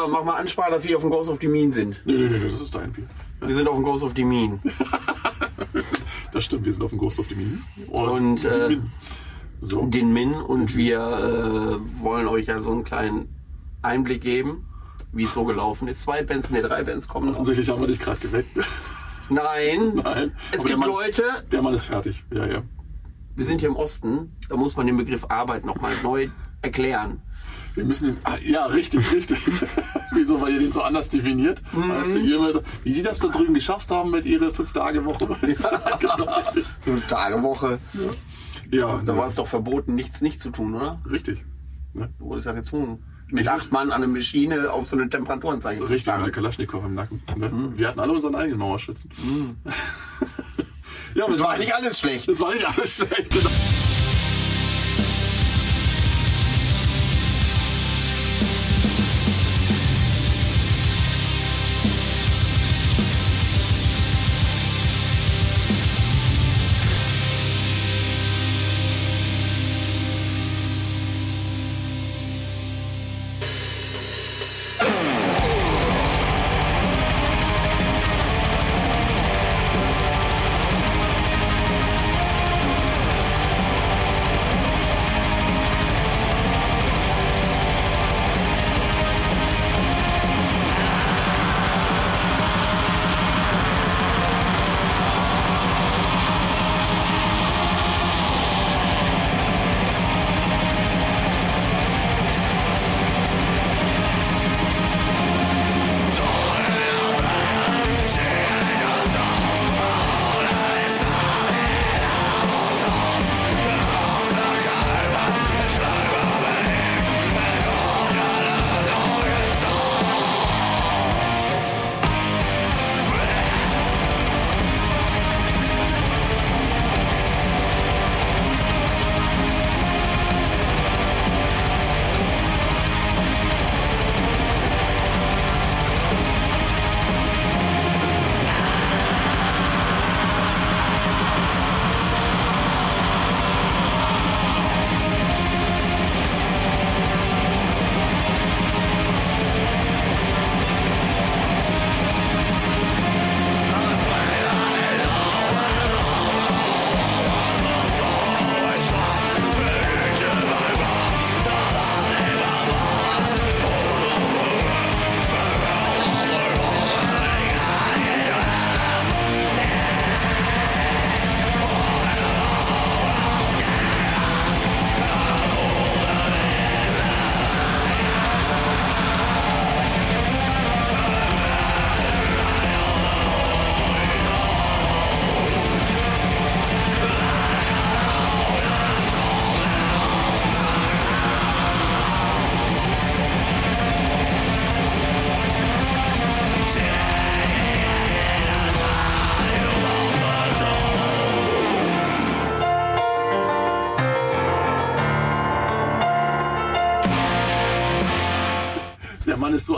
So, mach mal Ansprache, dass Sie auf dem Ghost of the Mean sind. Nee, nee, nee, das ist dein Bier. Wir sind auf dem Ghost of the Mean. Das stimmt, wir sind auf dem Ghost of the Minen. Und, äh, die Minen. so. Den Min und wir äh, wollen euch ja so einen kleinen Einblick geben, wie es so gelaufen ist. Zwei Bands, ne, drei Bands kommen noch. Offensichtlich haben wir dich gerade geweckt. Nein, Nein. es Aber der gibt Mann, Leute, Der Mann ist fertig. Ja, ja. wir sind hier im Osten, da muss man den Begriff Arbeit nochmal neu erklären. Wir müssen ihn. Ah, ja, richtig, richtig. Wieso, weil ihr den so anders definiert? Mhm. Weißt du, ihr mit, wie die das da drüben geschafft haben mit ihrer Fünf-Tage-Woche. Weißt du? genau, richtig. Fünf Tage Woche. Ja, Da war es doch verboten, nichts nicht zu tun, oder? richtig. Ne? Du wurdest ja gezwungen. Mit acht Mann an der Maschine auf so eine Temperaturanzeige Das zu ist richtig, mit Kalaschnikow im Nacken. Ne? Mhm. Wir hatten alle unseren eigenen Mauerschützen. ja, aber Das war nicht alles schlecht. Das war nicht alles schlecht. Genau.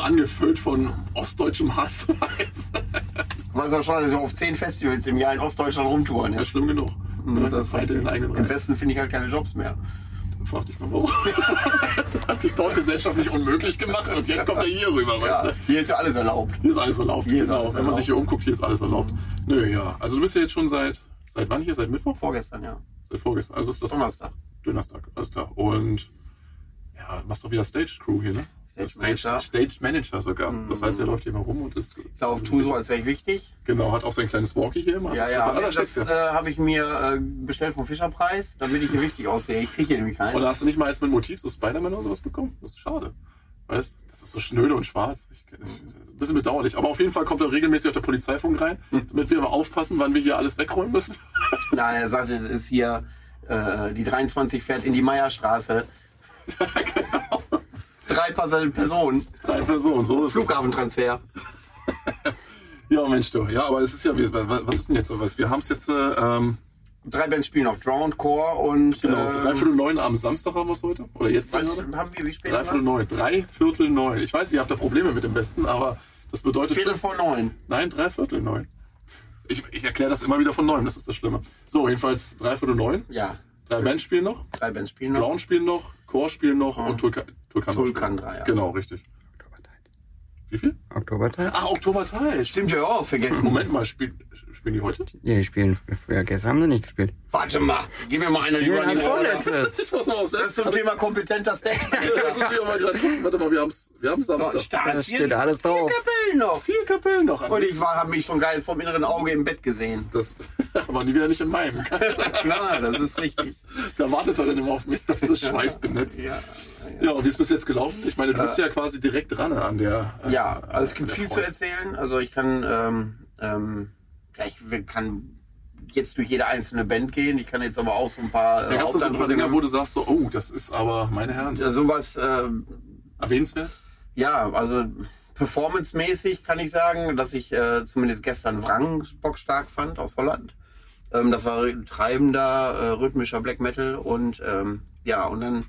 Angefüllt von ostdeutschem Hass. Weißt weißt ja schon, dass ich auf zehn Festivals im Jahr in Ostdeutschland rumtouren. Ja, Ja. schlimm genug. Ne? Das weiter in eigenen Im. Westen finde ich halt keine Jobs mehr. Frag dich mal warum. das hat sich dort gesellschaftlich unmöglich gemacht und jetzt kommt er hier rüber, weißt Ja, du? hier ist ja alles erlaubt. Hier ist alles erlaubt. Hier ist genau. alles Wenn man sich hier umguckt, hier ist alles erlaubt. Nö, ja. Also du bist ja jetzt schon seit, seit wann hier? Seit Mittwoch? Vorgestern, ja. Seit vorgestern. Also ist das Donnerstag. Donnerstag, alles klar. Und ja, machst doch wieder Stage Crew hier, ne? Stage Manager. Stage Manager sogar. Das heißt, er läuft hier mal rum und ist. Ich laufe, tu so, als wäre ich wichtig. Genau, hat auch sein kleines Walkie hier immer. Ja, Das ja, das allerstärkste. äh, habe ich mir äh, bestellt vom Fischerpreis, damit ich hier wichtig aussehe. Ich kriege hier nämlich keins. Oder hast du nicht mal jetzt mit Motiv so Spider-Man oder sowas bekommen? Das ist schade. Weißt das ist so schnöde und schwarz. Ich, ich, ein bisschen bedauerlich. Aber auf jeden Fall kommt er regelmäßig auf der Polizeifunk rein, damit wir mal aufpassen, wann wir hier alles wegräumen müssen. Nein, er sagte, das ist hier, äh, die 23 fährt in die Meierstraße. genau. Drei Personen. Drei Personen, so ist es. Flughafentransfer. Ja, Mensch, du. Ja, aber es ist ja, was ist denn jetzt sowas? Wir haben es jetzt, äh, ähm, Drei Bands spielen noch. Drowned Core und. genau, ähm, dreiviertel neun am Samstag haben wir es heute. Oder jetzt was gerade? haben wir, wie spät Dreiviertel neun. Dreiviertel neun. Ich weiß, ihr habt da Probleme mit dem Besten, aber das bedeutet. Viertel vor neun. Nein, dreiviertel neun. Ich, ich erkläre das immer wieder von neun, das ist das Schlimme. So, jedenfalls dreiviertel neun. Ja. Drei Bands spielen noch. Drei Bands spielen noch. Drown spielen noch, Core spielen noch und Tulkan Tulkan Tulkan drei, ja. Genau, richtig. Wie viel? Oktobertag? Ach, Oktoberteil. Stimmt ja auch, vergessen. Moment mal, spielen, spielen die heute? Ja, die spielen früher. Gestern haben sie nicht gespielt. Warte mal, gib mir mal eine die Running vorletztes. Ich muss mal aus Das ist zum Thema kompetenter Stack. Ja. Warte mal, wir, haben's, wir haben Samstag. Da steht alles Vier drauf. Kapellen noch. Vier Kapellen noch. Also, Und ich habe mich schon geil vom inneren Auge im Bett gesehen. das aber nie wieder nicht in meinem. Klar, das ist richtig. Da wartet er dann immer auf mich, das ist schweißbenetzt. Ja, Ja, und wie ist bis jetzt gelaufen? Ich meine, du bist ja quasi direkt dran an der. äh, ja also es gibt viel zu Front. erzählen. Also ich kann, ähm, ähm, ja, ich kann jetzt durch jede einzelne Band gehen. Ich kann jetzt aber auch so ein paar. Da gab es so ein paar Haupteindrücke- Dinge, wo du sagst so, oh, das ist aber, meine Herren, Ja, sowas, äh, erwähnenswert. ja, also performancemäßig kann ich sagen, dass ich äh, zumindest gestern Wrang bockstark fand aus Holland. Ähm, das war treibender, äh, rhythmischer Black Metal und ähm, ja, und dann,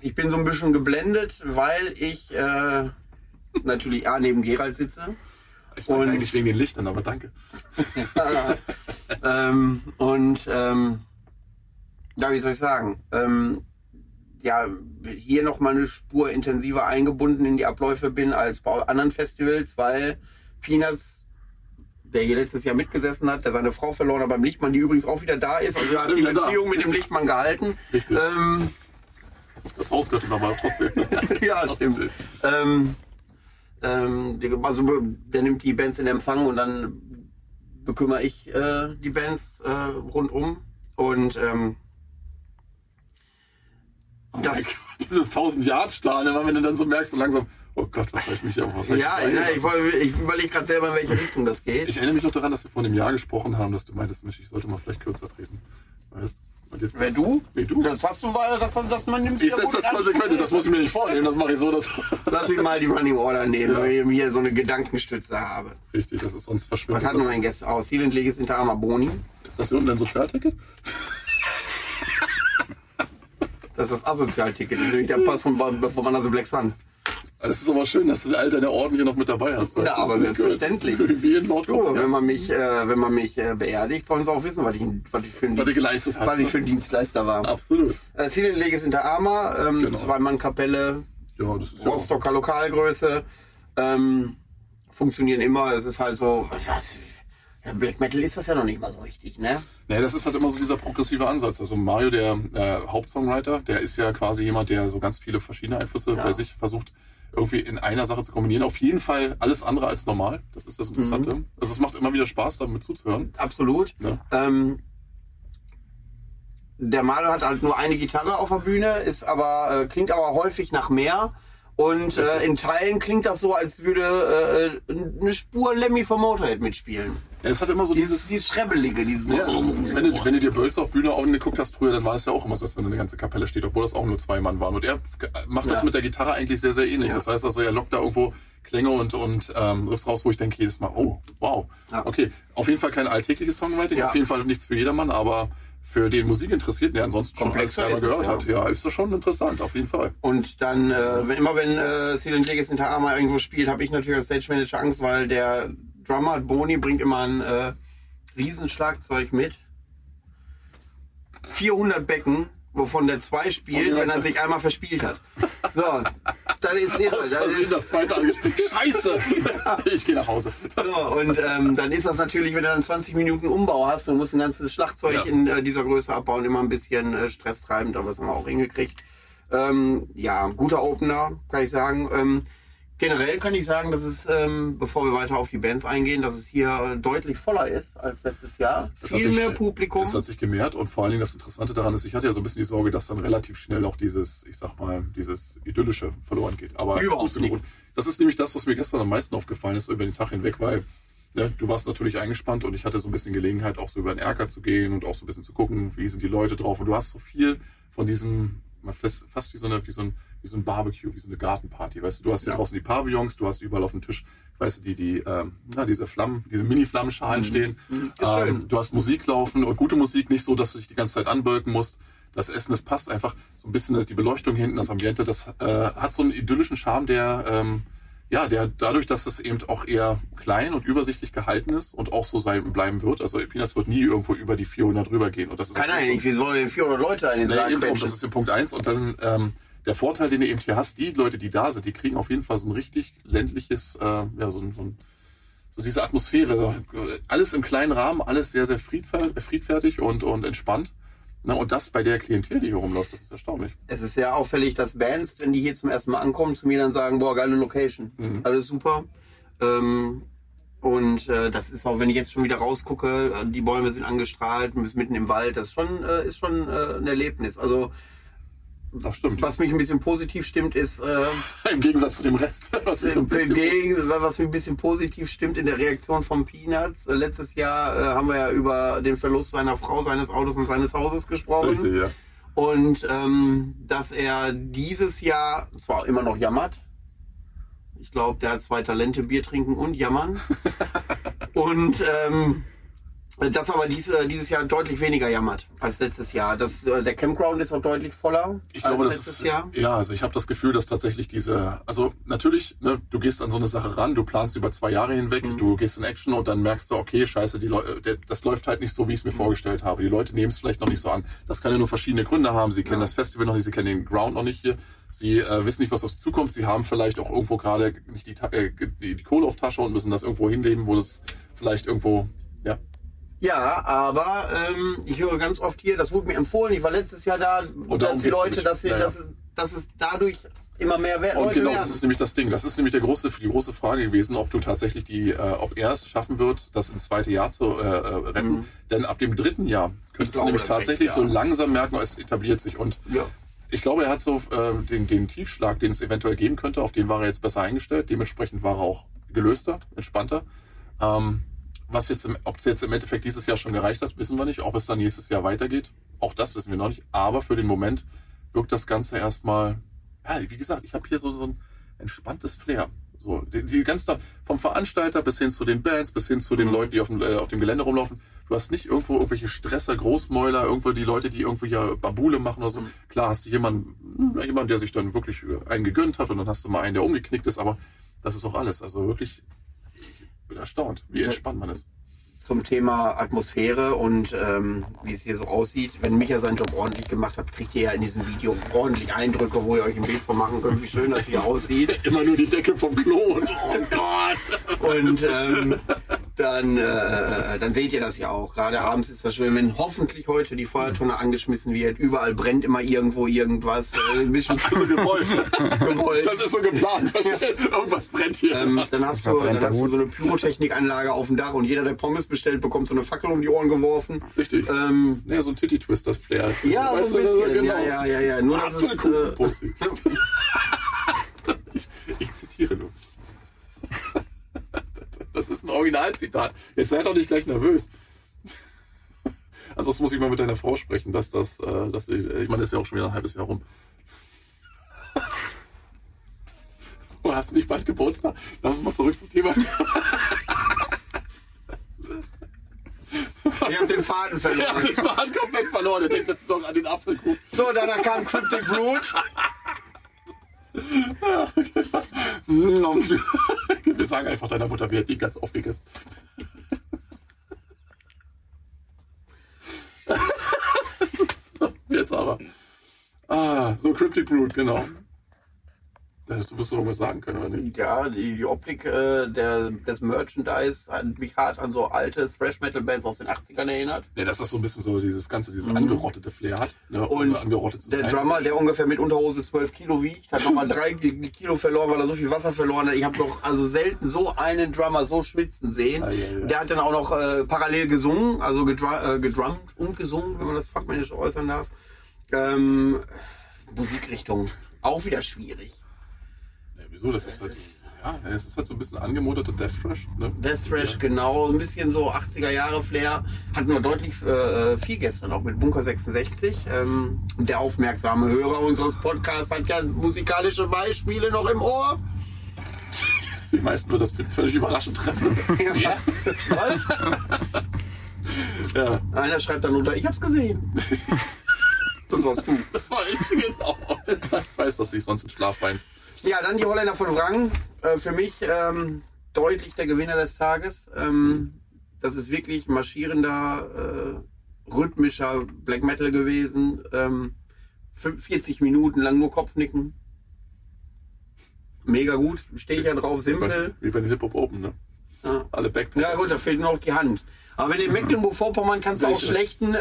ich bin so ein bisschen geblendet, weil ich äh, natürlich A neben Gerald sitze. Ich meine Und- eigentlich wegen den Lichtern, aber danke. ähm, und ähm, ja, wie soll ich sagen? Ähm, ja, hier nochmal eine Spur intensiver eingebunden in die Abläufe bin als bei anderen Festivals, weil Peanuts, der hier letztes Jahr mitgesessen hat, der seine Frau verloren hat beim Lichtmann, die übrigens auch wieder da ist, also hat die Wieder da. Beziehung mit dem Lichtmann gehalten. Richtig. Ähm, Das Haus gehört aber trotzdem. ja, stimmt. Ähm, ähm, der, also der nimmt die Bands in Empfang und dann bekümmere ich äh, die Bands äh, rundum. Und ähm, Oh das, Gott, dieses 1000 Yard Stahl, wenn du dann so merkst, so langsam, oh Gott, was soll ich mich auf was ich ja, ja, ich, wollte- ich überlege gerade selber, in welche Richtung das geht. Ich erinnere mich noch daran, dass wir vor einem Jahr gesprochen haben, dass du meintest, Mensch, ich sollte mal vielleicht kürzer treten. Weißt Und jetzt Wer du? Nee, du. Das hast du, weil das, das man nimmt. ich setze das konsequent, das muss ich mir nicht vornehmen, das mache ich so, dass. Lass mich mal die Running Order nehmen, Ja. weil ich hier so eine Gedankenstütze habe. Richtig, das ist sonst Was verschwindet. hatten wir denn gestern aus? Healing League ist hinter Amaboni. Ist das hier unten ein Sozialticket? Das ist das Asozialticket. Das ist nämlich der Pass vom, vom Another Black Sun. Es ist aber schön, dass du all deine Orden hier noch mit dabei hast. Ja, du? aber selbstverständlich. Wie in Lord Du, wenn man mich, äh, wenn man mich äh, beerdigt, sollen sie auch wissen, was ich, was ich für ein Was du geleistet hast, was ich ne? für ein Dienstleister war. Absolut. Äh, Ziel Lege ist hinter Arma, ähm, Genau. Zwei-Mann-Kapelle, Ja, das ist ja Rostocker Lokalgröße, ähm, funktionieren immer. Es ist halt so, was, ja, Black Metal ist das ja noch nicht mal so richtig, ne? Nee, das ist halt immer so dieser progressive Ansatz. Also Mario, der äh, Hauptsongwriter, der ist ja quasi jemand, der so ganz viele verschiedene Einflüsse Ja. bei sich versucht, irgendwie in einer Sache zu kombinieren. Auf jeden Fall alles andere als normal. Das ist das Interessante. Mhm. Also es macht immer wieder Spaß, damit zuzuhören. Absolut. Ja. Ähm, der Mario hat halt nur eine Gitarre auf der Bühne, ist aber, äh, klingt aber häufig nach mehr. Und äh, in Teilen klingt das so, als würde äh, eine Spur Lemmy vom Motorhead mitspielen. Ja, es hat immer so Dieses, dieses... dieses Schrebbelige, dieses. Ja, wenn, du, wenn du dir Bölzer auf Bühne angeguckt hast früher, dann war es ja auch immer so, als wenn eine ganze Kapelle steht, obwohl das auch nur zwei Mann waren. Und er macht das Ja. mit der Gitarre eigentlich sehr, sehr ähnlich. Ja. Das heißt also, er lockt da irgendwo Klänge und, und ähm, Riffs raus, wo ich denke jedes Mal, oh, wow. Okay, auf jeden Fall kein alltägliches Songwriting, auf jeden Fall nichts für jedermann, aber für den Musikinteressierten, der ansonsten schon alles Komplexer selber ist es, gehört ja. hat, ja, ist das schon interessant, auf jeden Fall. Und dann, äh, wenn, immer wenn äh, Silent Legacy hinter Arma irgendwo spielt, habe ich natürlich als Stage Manager Angst, weil der Drummer Boni bringt immer ein äh, Riesenschlagzeug mit. 400 Becken, wovon der zwei spielt, wenn er sich einmal verspielt hat. So, dann ist irre. Aus Versehen das zweite. Scheiße! ich gehe nach Hause. so, und ähm, dann ist das natürlich, wenn du dann 20 Minuten Umbau hast und musst ein ganzes Schlagzeug Ja. in äh, dieser Größe abbauen, immer ein bisschen äh, stresstreibend, aber das haben wir auch hingekriegt. Ähm, ja, guter Opener, kann ich sagen. Ähm, generell kann ich sagen, dass es, ähm, bevor wir weiter auf die Bands eingehen, dass es hier deutlich voller ist als letztes Jahr. Hat Viel sich- mehr Publikum. Es hat sich gemehrt und vor allen Dingen das Interessante daran ist, ich hatte ja so ein bisschen die Sorge, dass dann relativ schnell auch dieses, ich sag mal, dieses Idyllische verloren geht. Aber Überhaupt nicht. Das ist nämlich das, was mir gestern am meisten aufgefallen ist über den Tag hinweg, weil ne, du warst natürlich eingespannt und ich hatte so ein bisschen Gelegenheit, auch so über den Erker zu gehen und auch so ein bisschen zu gucken, wie sind die Leute drauf. Und du hast so viel von diesem, man fast, fast wie so eine, wie so ein, wie so ein Barbecue, wie so eine Gartenparty. Weißt du, du hast hier Ja. draußen die Pavillons, du hast überall auf dem Tisch, weißt du, die, die, ähm, na, diese Flammen, diese Mini-Flammenschalen stehen. Mhm. Ist schön. Ähm, du hast Musik laufen und gute Musik, nicht so, dass du dich die ganze Zeit anbölken musst. Das Essen, das passt einfach so ein bisschen, dass die Beleuchtung hinten, das Ambiente, das äh, hat so einen idyllischen Charme, der, ähm, ja, der dadurch, dass es eben auch eher klein und übersichtlich gehalten ist und auch so sein bleiben wird. Also Peanuts wird nie irgendwo über die 400 rübergehen. Und das ist Kann so- nicht, wie sollen denn 400 Leute in den Nee, eben das ist der Punkt eins Und dann, ähm, der Vorteil, den du eben hier hast, die Leute, die da sind, die kriegen auf jeden Fall so ein richtig ländliches, äh, ja, so ein, so ein so diese Atmosphäre, alles im kleinen Rahmen, alles sehr, sehr friedfer friedfertig und, und entspannt. Na, und das bei der Klientel, die hier rumläuft, das ist erstaunlich. Es ist sehr auffällig, dass Bands, wenn die hier zum ersten Mal ankommen, zu mir dann sagen, boah, geile Location. Mhm. Alles super. Ähm, und äh, das ist auch, wenn ich jetzt schon wieder rausgucke, äh, die Bäume sind angestrahlt, du bist mitten im Wald, das ist schon, äh, ist schon äh, ein Erlebnis. Also Das stimmt. was mich ein bisschen positiv stimmt, ist, äh, Im Gegensatz zu dem Rest. Was ist so ein bisschen was mich ein bisschen positiv stimmt in der Reaktion von Peanuts. Äh, Letztes Jahr äh, haben wir ja über den Verlust seiner Frau, seines Autos und seines Hauses gesprochen. Richtig, ja. Und ähm, dass er dieses Jahr zwar immer noch jammert. Ich glaube, der hat zwei Talente, Bier trinken und jammern. und ähm, dass aber dies, äh, dieses Jahr deutlich weniger jammert als letztes Jahr. Das, äh, der Campground ist auch deutlich voller Ich glaube, als das letztes ist, Jahr. ja, also ich habe das Gefühl, dass tatsächlich diese, also natürlich, ne, du gehst an so eine Sache ran, du planst über zwei Jahre hinweg, Mhm. du gehst in Action und dann merkst du, okay, scheiße, die Leute, der- das läuft halt nicht so, wie ich es Mhm. mir vorgestellt habe. Die Leute nehmen es vielleicht noch nicht so an. Das kann ja nur verschiedene Gründe haben. Sie kennen Ja. das Festival noch nicht, sie kennen den Ground noch nicht hier. Sie äh, wissen nicht, was auf sie zukommt. Sie haben vielleicht auch irgendwo gerade nicht die, äh, die, die Kohle auf Tasche und müssen das irgendwo hinleben, wo das vielleicht irgendwo, ja, aber ähm, ich höre ganz oft hier, das wurde mir empfohlen, ich war letztes Jahr da, Und darum dass die Leute, dass, sie, Ja, ja. dass, dass es dadurch immer mehr Wert Und Leute genau, werden. das ist nämlich das Ding. Das ist nämlich der große, die große Frage gewesen, ob du tatsächlich die, äh, ob er es schaffen wird, das ins zweite Jahr zu äh, äh, retten. Mhm. Denn ab dem dritten Jahr könntest du glaube, nämlich das recht, tatsächlich ja. so langsam merken, es etabliert sich. Und ja. ich glaube, er hat so äh, den, den Tiefschlag, den es eventuell geben könnte, auf den war er jetzt besser eingestellt. Dementsprechend war er auch gelöster, entspannter. Ähm, was jetzt, im, ob es jetzt im Endeffekt dieses Jahr schon gereicht hat, wissen wir nicht. Ob es dann nächstes Jahr weitergeht, auch das wissen wir noch nicht. Aber für den Moment wirkt das Ganze erstmal, ja, wie gesagt, ich habe hier so, so ein entspanntes Flair. So, die, die ganze, vom Veranstalter bis hin zu den Bands, bis hin zu den Mhm. Leuten, die auf dem, äh, auf dem Gelände rumlaufen. Du hast nicht irgendwo irgendwelche Stresser, Großmäuler, irgendwo die Leute, die irgendwo hier Babule machen oder so. Mhm. Klar hast du jemanden, jemanden, der sich dann wirklich äh, einen gegönnt hat und dann hast du mal einen, der umgeknickt ist, aber das ist auch alles. Also wirklich, ich bin erstaunt, wie entspannt man ist. zum Thema Atmosphäre und ähm, wie es hier so aussieht. Wenn Micha seinen Job ordentlich gemacht hat, kriegt ihr ja in diesem Video ordentlich Eindrücke, wo ihr euch ein Bild von machen könnt, wie schön das hier aussieht. Immer nur die Decke vom Klo und oh Gott! Und ähm, dann, äh, dann seht ihr das ja auch. Gerade abends ist das schön, wenn hoffentlich heute die Feuertonne angeschmissen wird. Überall brennt immer irgendwo irgendwas. Äh, ein bisschen Also gewollt. gewollt. Das ist so geplant. Irgendwas brennt hier. Ähm, dann hast du, dann hast du so eine Pyrotechnikanlage auf dem Dach und jeder, der Pommes bestellt, bekommt so eine Fackel um die Ohren geworfen. Richtig. Ähm, Ja, so ein Titty-Twister-Flair. ja, Weißt so ein du, bisschen. genau. Ja, ja, ja, ja. Nur, dass es, äh, ich, ich zitiere nur. Das ist ein Originalzitat. Jetzt seid doch nicht gleich nervös. Ansonsten muss ich mal mit deiner Frau sprechen, dass das, äh, dass sie, ich meine, das ist ja auch schon wieder ein halbes Jahr rum. Oh, hast du nicht bald Geburtstag? Lass uns mal zurück zum Thema. ich habe den Faden Er verloren. hat den Faden komplett verloren. Er denkt jetzt noch an den Apfelkuchen. So, danach kam Cryptic Brute. Wir sagen einfach deiner Mutter, wir hätten ihn ganz aufgegessen. Jetzt aber. Ah, so Cryptic Brute, genau. Hättest du wirst irgendwas sagen können, oder nicht? Ja, die, die Optik äh, der, des Merchandise hat mich hart an so alte Thrash-Metal-Bands aus den 80ern erinnert. Ja, dass das so ein bisschen so dieses ganze, dieses angerottete Flair hat. Ne? Und Der. Drummer, der ungefähr mit Unterhose 12 Kilo wiegt, hat nochmal drei Kilo verloren, weil er so viel Wasser verloren hat. Ich habe noch also selten so einen Drummer so schwitzen sehen. Ah, ja, ja. Der hat dann auch noch äh, parallel gesungen, also gedru äh, gedrummt und gesungen, wenn man das fachmännisch äußern darf. Ähm, Musikrichtung auch wieder schwierig. Ja, wieso? Das ist halt, ja, es ist halt so ein bisschen angemoderter Death Thrash. Ne? Death Thrash, genau, ein bisschen so 80er Jahre Flair. Hatten wir deutlich äh, viel gestern auch mit Bunker 66. Ähm, der aufmerksame Hörer unseres Podcasts hat ja musikalische Beispiele noch im Ohr. Die meisten wird das völlig überraschend treffen. Ja. Was? ja. Einer schreibt dann unter, ich hab's gesehen. Das warst du. Das war ich, genau. Ich weiß, dass du dich sonst in Schlaf weinst. Ja, dann die Holländer von Wrang. Äh, für mich ähm, deutlich der Gewinner des Tages. Ähm, das ist wirklich marschierender, äh, rhythmischer Black Metal gewesen. Ähm, 40 Minuten lang nur Kopfnicken. Mega gut, stehe ich ja drauf, Wie bei, simpel. wie bei den Hip-Hop Open, ne? Ja. Alle Backpacker. Ja gut, da fehlt nur noch die Hand. Aber wenn in Mecklenburg-Vorpommern kannst du auch schlechten, äh,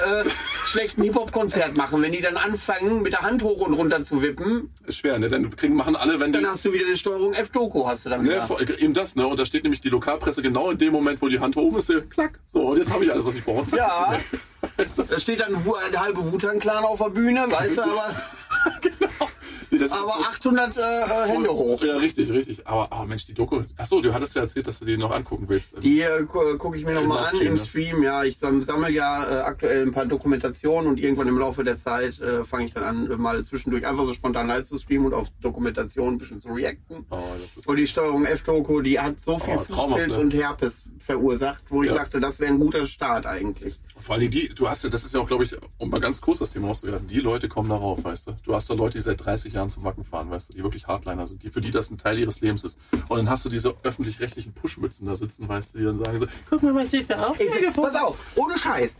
schlechten Hip-Hop-Konzert machen. Wenn die dann anfangen, mit der Hand hoch und runter zu wippen, Ist schwer, ne? Dann kriegen, machen alle, wenn die. dann hast du wieder eine Steuerung F-Doku, hast du dann Ne, wieder. vor- eben das, ne? Und da steht nämlich die Lokalpresse genau in dem Moment, wo die Hand oben ist, der klack. So, und jetzt habe ich alles, was ich brauche. Ja. Da steht dann Wu- ein halbe Wutan-Clan auf der Bühne, weißt du, aber, Nee, das ist- aber 800 äh, äh, Hände hoch. Ja, richtig, richtig. Aber, aber Mensch, die Doku. Achso, du hattest ja erzählt, dass du die noch angucken willst. Die äh, gu- gucke ich mir nochmal an im ne? Stream. Ja, ich sam- sammle ja äh, aktuell ein paar Dokumentationen und irgendwann im Laufe der Zeit äh, fange ich dann an, äh, mal zwischendurch einfach so spontan live zu streamen und auf Dokumentation ein bisschen zu reacten. Oh, das ist. Und die Steuerung F-Doku, die hat so viel Oh, Fußpilz ne? und Herpes verursacht, wo ich Ja. dachte, das wäre ein guter Start eigentlich. Vor allem die, du hast ja, das ist ja auch, glaube ich, um mal ganz kurz das Thema aufzugreifen, die Leute kommen darauf, weißt du. Du hast da Leute, die seit 30 Jahren zum Wacken fahren, weißt du, die wirklich Hardliner sind, die für die das ein Teil ihres Lebens ist. Und dann hast du diese öffentlich-rechtlichen Pushmützen da sitzen, weißt du, die dann sagen so, guck mal, was ich da auf. Pass auf, ohne Scheiß.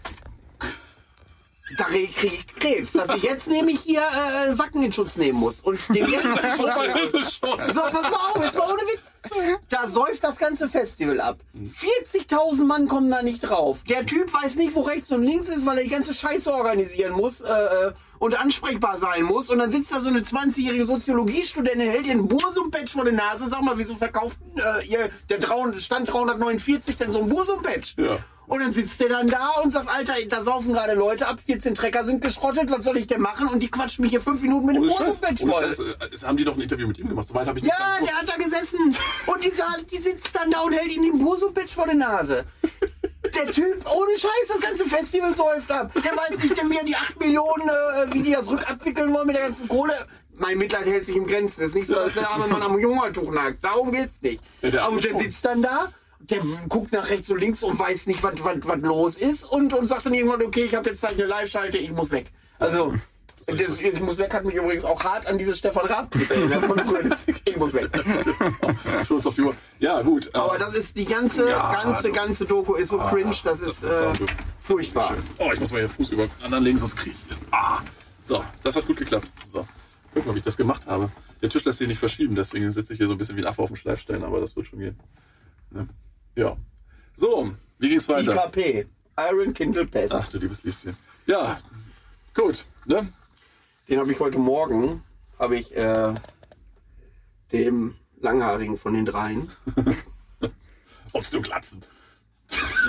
Da krieg ich Krebs, dass ich jetzt nämlich hier äh, Wacken in Schutz nehmen muss. Und dem jetzt So weit ist es schon. So, pass mal auf, jetzt mal ohne Witz. Da säuft das ganze Festival ab. 40.000 Mann kommen da nicht drauf. Der Typ weiß nicht, wo rechts und links ist, weil er die ganze Scheiße organisieren muss äh, äh, und ansprechbar sein muss. Und dann sitzt da so eine 20-jährige Soziologiestudentin, hält ihr ein Bursum-Patch vor der Nase. Sag mal, wieso verkauft äh, ihr, der 300, Stand 349 denn so ein Bursum-Patch? Ja. Und dann sitzt der dann da und sagt, Alter, da saufen gerade Leute ab, 14 Trecker sind geschrottet, was soll ich denn machen? Und die quatschen mich hier fünf Minuten mit dem ohne voll. Es haben die doch ein Interview mit ihm gemacht. Soweit habe ich nicht Ja, ganz- der hat da gesessen und die, die sitzt dann da und hält ihm den Bursum-Pitch vor der Nase. Der Typ, ohne Scheiß, das ganze Festival säuft ab. Der weiß nicht, wie er die 8 Millionen, äh, wie die das rückabwickeln wollen mit der ganzen Kohle. Mein Mitleid hält sich im Grenzen. Es ist nicht so, dass der arme Mann am Hungertuch nagt. Darum geht's nicht. Ja, der Aber der sitzt dann da, der guckt nach rechts und links und weiß nicht, was, los ist und, und sagt dann irgendwann, okay, ich habe jetzt gleich eine Live-Schalte, ich muss weg. Also, das, ich muss weg hat mich übrigens auch hart an dieses Stefan Raab erinnert früher. Ich muss weg. Schulz auf die Uhr. Ja, gut. Aber äh, das ist die ganze, Ja, ganze, also- ganze Doku ist so cringe, das das ist ist äh, furchtbar. Oh, ich muss mal hier Fuß über den anderen legen, sonst kriege ich. Ah. So, das hat gut geklappt. So. Guck mal, wie ich das gemacht habe. Der Tisch lässt sich nicht verschieben, deswegen sitze ich hier so ein bisschen wie ein Affe auf dem Schleifstein, aber das wird schon gehen. Ne? Ja. So, wie ging's weiter? IKP, Iron Kindle Pass. Ach du liebes Lieschen. Ja, gut. Ne? Den habe ich heute Morgen, habe ich äh, dem Langhaarigen von den dreien, Sonst nur glatzen.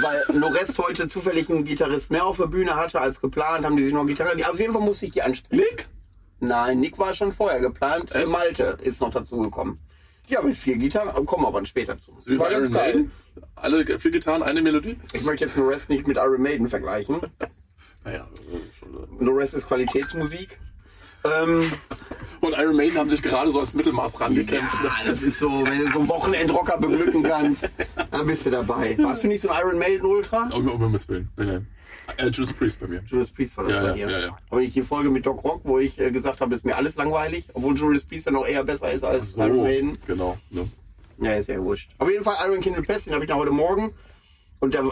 weil Norest heute zufällig einen Gitarrist mehr auf der Bühne hatte als geplant, haben die sich noch Gitarre. Also auf jeden Fall musste ich die ansprechen. Nick? Nein, Nick war schon vorher geplant. Echt? Malte ist noch dazugekommen. Ja, mit vier Gitarren, kommen wir aber später zu. War ganz geil. Maiden? Alle vier Gitarren, eine Melodie? Ich möchte jetzt Norest nicht mit Iron Maiden vergleichen. Naja, schon. äh. Norest ist Qualitätsmusik. Ähm, Und Iron Maiden haben sich gerade so als Mittelmaß rangekämpft. ja, das ist so, wenn du so einen Wochenendrocker beglücken kannst, dann bist du dabei. Warst du nicht so ein Iron Maiden Ultra? Um, um Himmels Willen. Nee, nee. Äh, Judas Priest bei mir. Judas Priest war das Ja, bei ja, dir. ja, ja. Aber ich die Folge mit Doc Rock, wo ich äh, gesagt habe, ist mir alles langweilig, obwohl Judas Priest ja noch eher besser ist als So, Iron Maiden. genau. Ne? Ja, ist ja wurscht. Auf jeden Fall Iron Kindle Pest, den habe ich da heute Morgen. Und der,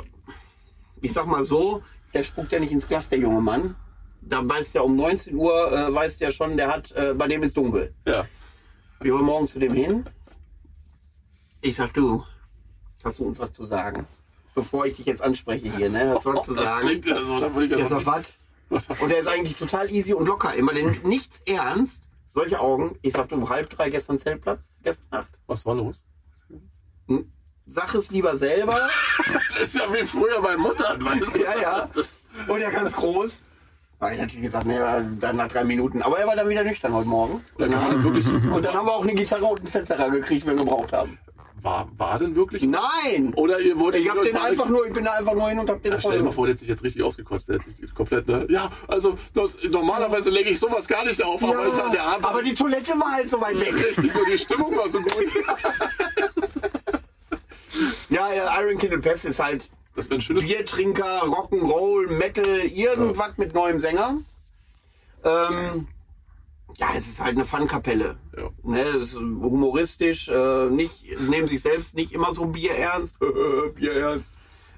ich sag mal so, der spuckt ja nicht ins Glas, der junge Mann. Da weiß der um 19 Uhr, äh, weiß der schon, der hat, äh, bei dem ist dunkel. Ja. Wir wollen morgen zu dem hin. Ich sag, du, hast du uns was zu sagen? Bevor ich dich jetzt anspreche hier, ne? Hast du was zu das sagen? klingt ja so, da würde ich Der ja sagt, was? Und der ist eigentlich total easy und locker. Immer denn nichts ernst. Solche Augen. Ich sag, du, halb drei gestern Zeltplatz, gestern Nacht. Was war los? Sag es lieber selber. Das ist ja wie früher bei Muttern, weißt du? ja, ja. Und er ganz groß. War ich natürlich gesagt, nee, dann nach drei Minuten. Aber er war dann wieder nüchtern heute Morgen. Da kann man wirklich, Und dann haben wir auch eine Gitarre und einen Fensterer gekriegt, wenn wir gebraucht haben. War, war denn wirklich? Nein! Oder ihr wolltet Ich hab den einfach nur, ich bin da einfach nur hin und hab den Ja, stell dir mal vor, der hat sich jetzt richtig ausgekotzt. Der hat sich komplett, ne? Ja, also das, normalerweise lege ich sowas gar nicht auf, aber, ich, der Ja, Abend aber die Toilette war halt so weit weg. richtig und die Stimmung war so gut. Ja, ja, Iron Kindle Pest ist halt Das ein schönes. Biertrinker, Rock'n'Roll, Metal, irgendwas mit neuem Sänger. Ähm, ja, es ist halt eine Fun-Kapelle. Ja. Ne, das ist humoristisch, äh, nicht, nehmen sich selbst nicht immer so bierernst. bierernst.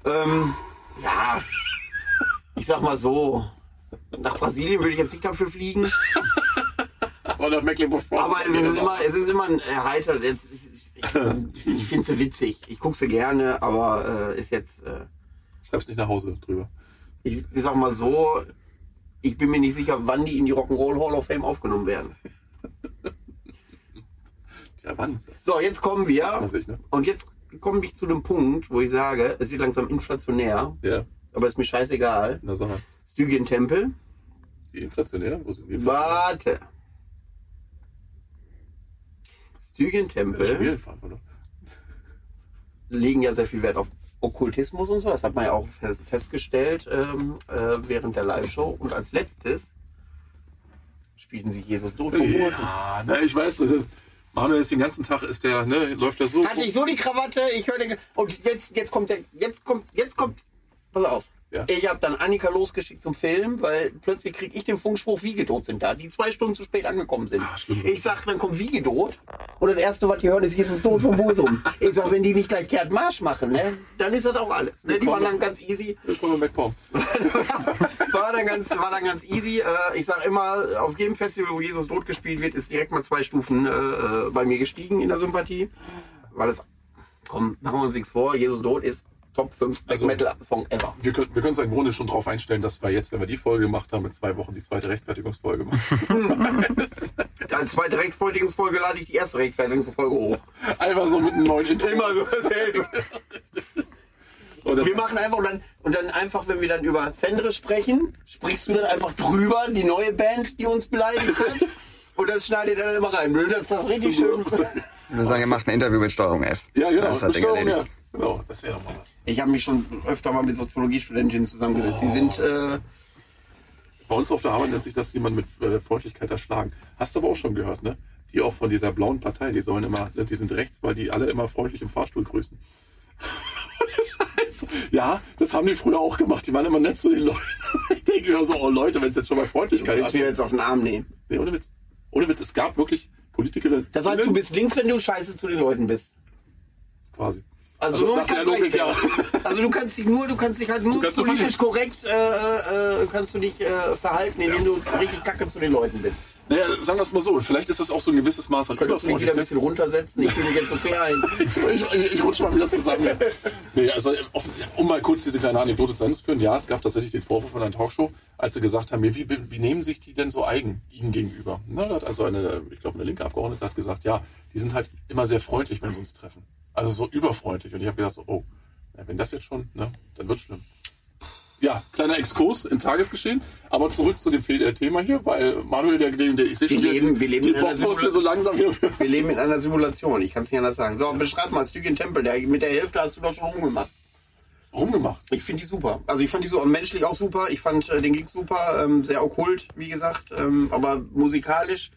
Ähm, ja, ich sag mal so, nach Brasilien würde ich jetzt nicht dafür fliegen. oder Mecklenburg-Vorpommern. Aber es ist immer, es ist immer ein erheitert. Ist- Ich, ich finde sie witzig. Ich gucke sie gerne, aber äh, ist jetzt, äh, Schreib's nicht nach Hause drüber. ich, ich sag mal so, ich bin mir nicht sicher, wann die in die Rock'n'Roll Hall of Fame aufgenommen werden. Ja, wann? So, jetzt kommen wir. sich, ne? Und jetzt komme ich zu dem Punkt, wo ich sage, es wird langsam inflationär, Ja, aber ist mir scheißegal. na sag mal. Stygian Tempel. Die inflationär? Wo sind die inflationär? Warte. Stygian Tempel oder? legen ja sehr viel Wert auf Okkultismus und so. Das hat man ja auch fest- festgestellt ähm, äh, während der Live-Show. Und als letztes spielten sie Jesus tot vom. Ja, ne, ich weiß, das ist, Manuel ist den ganzen Tag, ist der, ne, läuft der so. Hatte ich so die Krawatte, ich höre den. Und jetzt, jetzt kommt der. Jetzt kommt. Jetzt kommt. Pass auf. Ja. Ich habe dann Annika losgeschickt zum Film, weil plötzlich kriege ich den Funkspruch, Wiegedot sind da, die zwei Stunden zu spät angekommen sind. Ah, schlimm. ich sag, dann kommt Wiegedot. Und das erste, was die hören, ist Jesus tot vom Busum. ich sag, wenn die nicht gleich Kehrt Marsch machen, ne, dann ist das auch alles. Ne? Die waren dann ganz easy. War dann ganz, war dann ganz easy. Äh, ich sag immer, auf jedem Festival, wo Jesus tot gespielt wird, ist direkt mal zwei Stufen äh, bei mir gestiegen in der Sympathie. Weil es, komm, machen wir uns nichts vor, Jesus tot ist Top 5 Black Also- Metal Song ever. Wir können, wir können uns im Grunde schon darauf einstellen, dass wir jetzt, wenn wir die Folge gemacht haben, in zwei Wochen die zweite Rechtfertigungsfolge machen. Als zweite Rechtfertigungsfolge lade ich die erste Rechtfertigungsfolge hoch. Einfach so mit einem neuen Intro. Immer so dasselbe. Dann, Wir machen einfach und dann, und dann einfach, wenn wir dann über Zendre sprechen, sprichst du dann einfach drüber, die neue Band, die uns beleidigt hat. Und das schneidet er dann immer rein. Das ist das richtig schön. Ich würde sagen, ihr macht ein Interview mit Steuerung F. ja, genau. Das ist das Ding Besteuerung, ja. Genau, das wäre doch mal was. Ich habe mich schon öfter mal mit Soziologiestudentinnen zusammengesetzt. Die sind, äh, Bei uns auf der Arbeit nennt sich das jemand mit äh, Freundlichkeit erschlagen. Hast du aber auch schon gehört, ne? Die auch von dieser blauen Partei, die sollen immer, ne, die sind rechts, weil die alle immer freundlich im Fahrstuhl grüßen. Scheiße. Ja, das haben die früher auch gemacht. Die waren immer nett zu den Leuten. Ich denke mir so, oh Leute, wenn es jetzt schon mal Freundlichkeit willst mir jetzt auf den Arm nehmen. Nee, ohne Witz. Ohne Witz, es gab wirklich Politikerinnen. Das heißt, du bist links, wenn du scheiße zu den Leuten bist. quasi. Also, Also nur nach der Logik, ja. Also du kannst dich nur, du kannst dich halt nur so politisch korrekt äh, äh, kannst du dich äh, verhalten, indem du richtig kacke zu den Leuten bist. Naja, sagen wir es mal so, vielleicht ist das auch so ein gewisses Maß an Könntest du mich wieder ein bisschen runtersetzen? Ich fühle mich jetzt okay ein. Ich, ich, ich rutsche mal wieder zusammen. Ja. Nee, also, offen- um mal kurz diese kleine Anekdote zu Ende zu führen. Ja, es gab tatsächlich den Vorwurf von einer Talkshow, als sie gesagt haben, wie, wie, nehmen sich die denn so eigen ihnen gegenüber? Ne, da hat also eine, ich glaube, eine linke Abgeordnete hat gesagt, ja, die sind halt immer sehr freundlich, wenn sie uns treffen. Also so überfreundlich. Und ich habe gedacht, so, oh, wenn das jetzt schon, ne, dann wird schlimm. Ja, kleiner Exkurs in Tagesgeschehen. Aber zurück zu dem äh, Thema hier, weil Manuel, der, der, der ich sehe Wir schon, leben- der, wir leben den in einer Bock musste so langsam hier. Wir leben in einer Simulation, ich kann es nicht anders sagen. So, beschreib mal Stüggen Tempel, der, mit der Hälfte hast du doch schon rumgemacht. rumgemacht. Ich finde die super. Also ich fand die so menschlich auch super. Ich fand äh, den Gig super, ähm, sehr okkult, wie gesagt, ähm, aber musikalisch.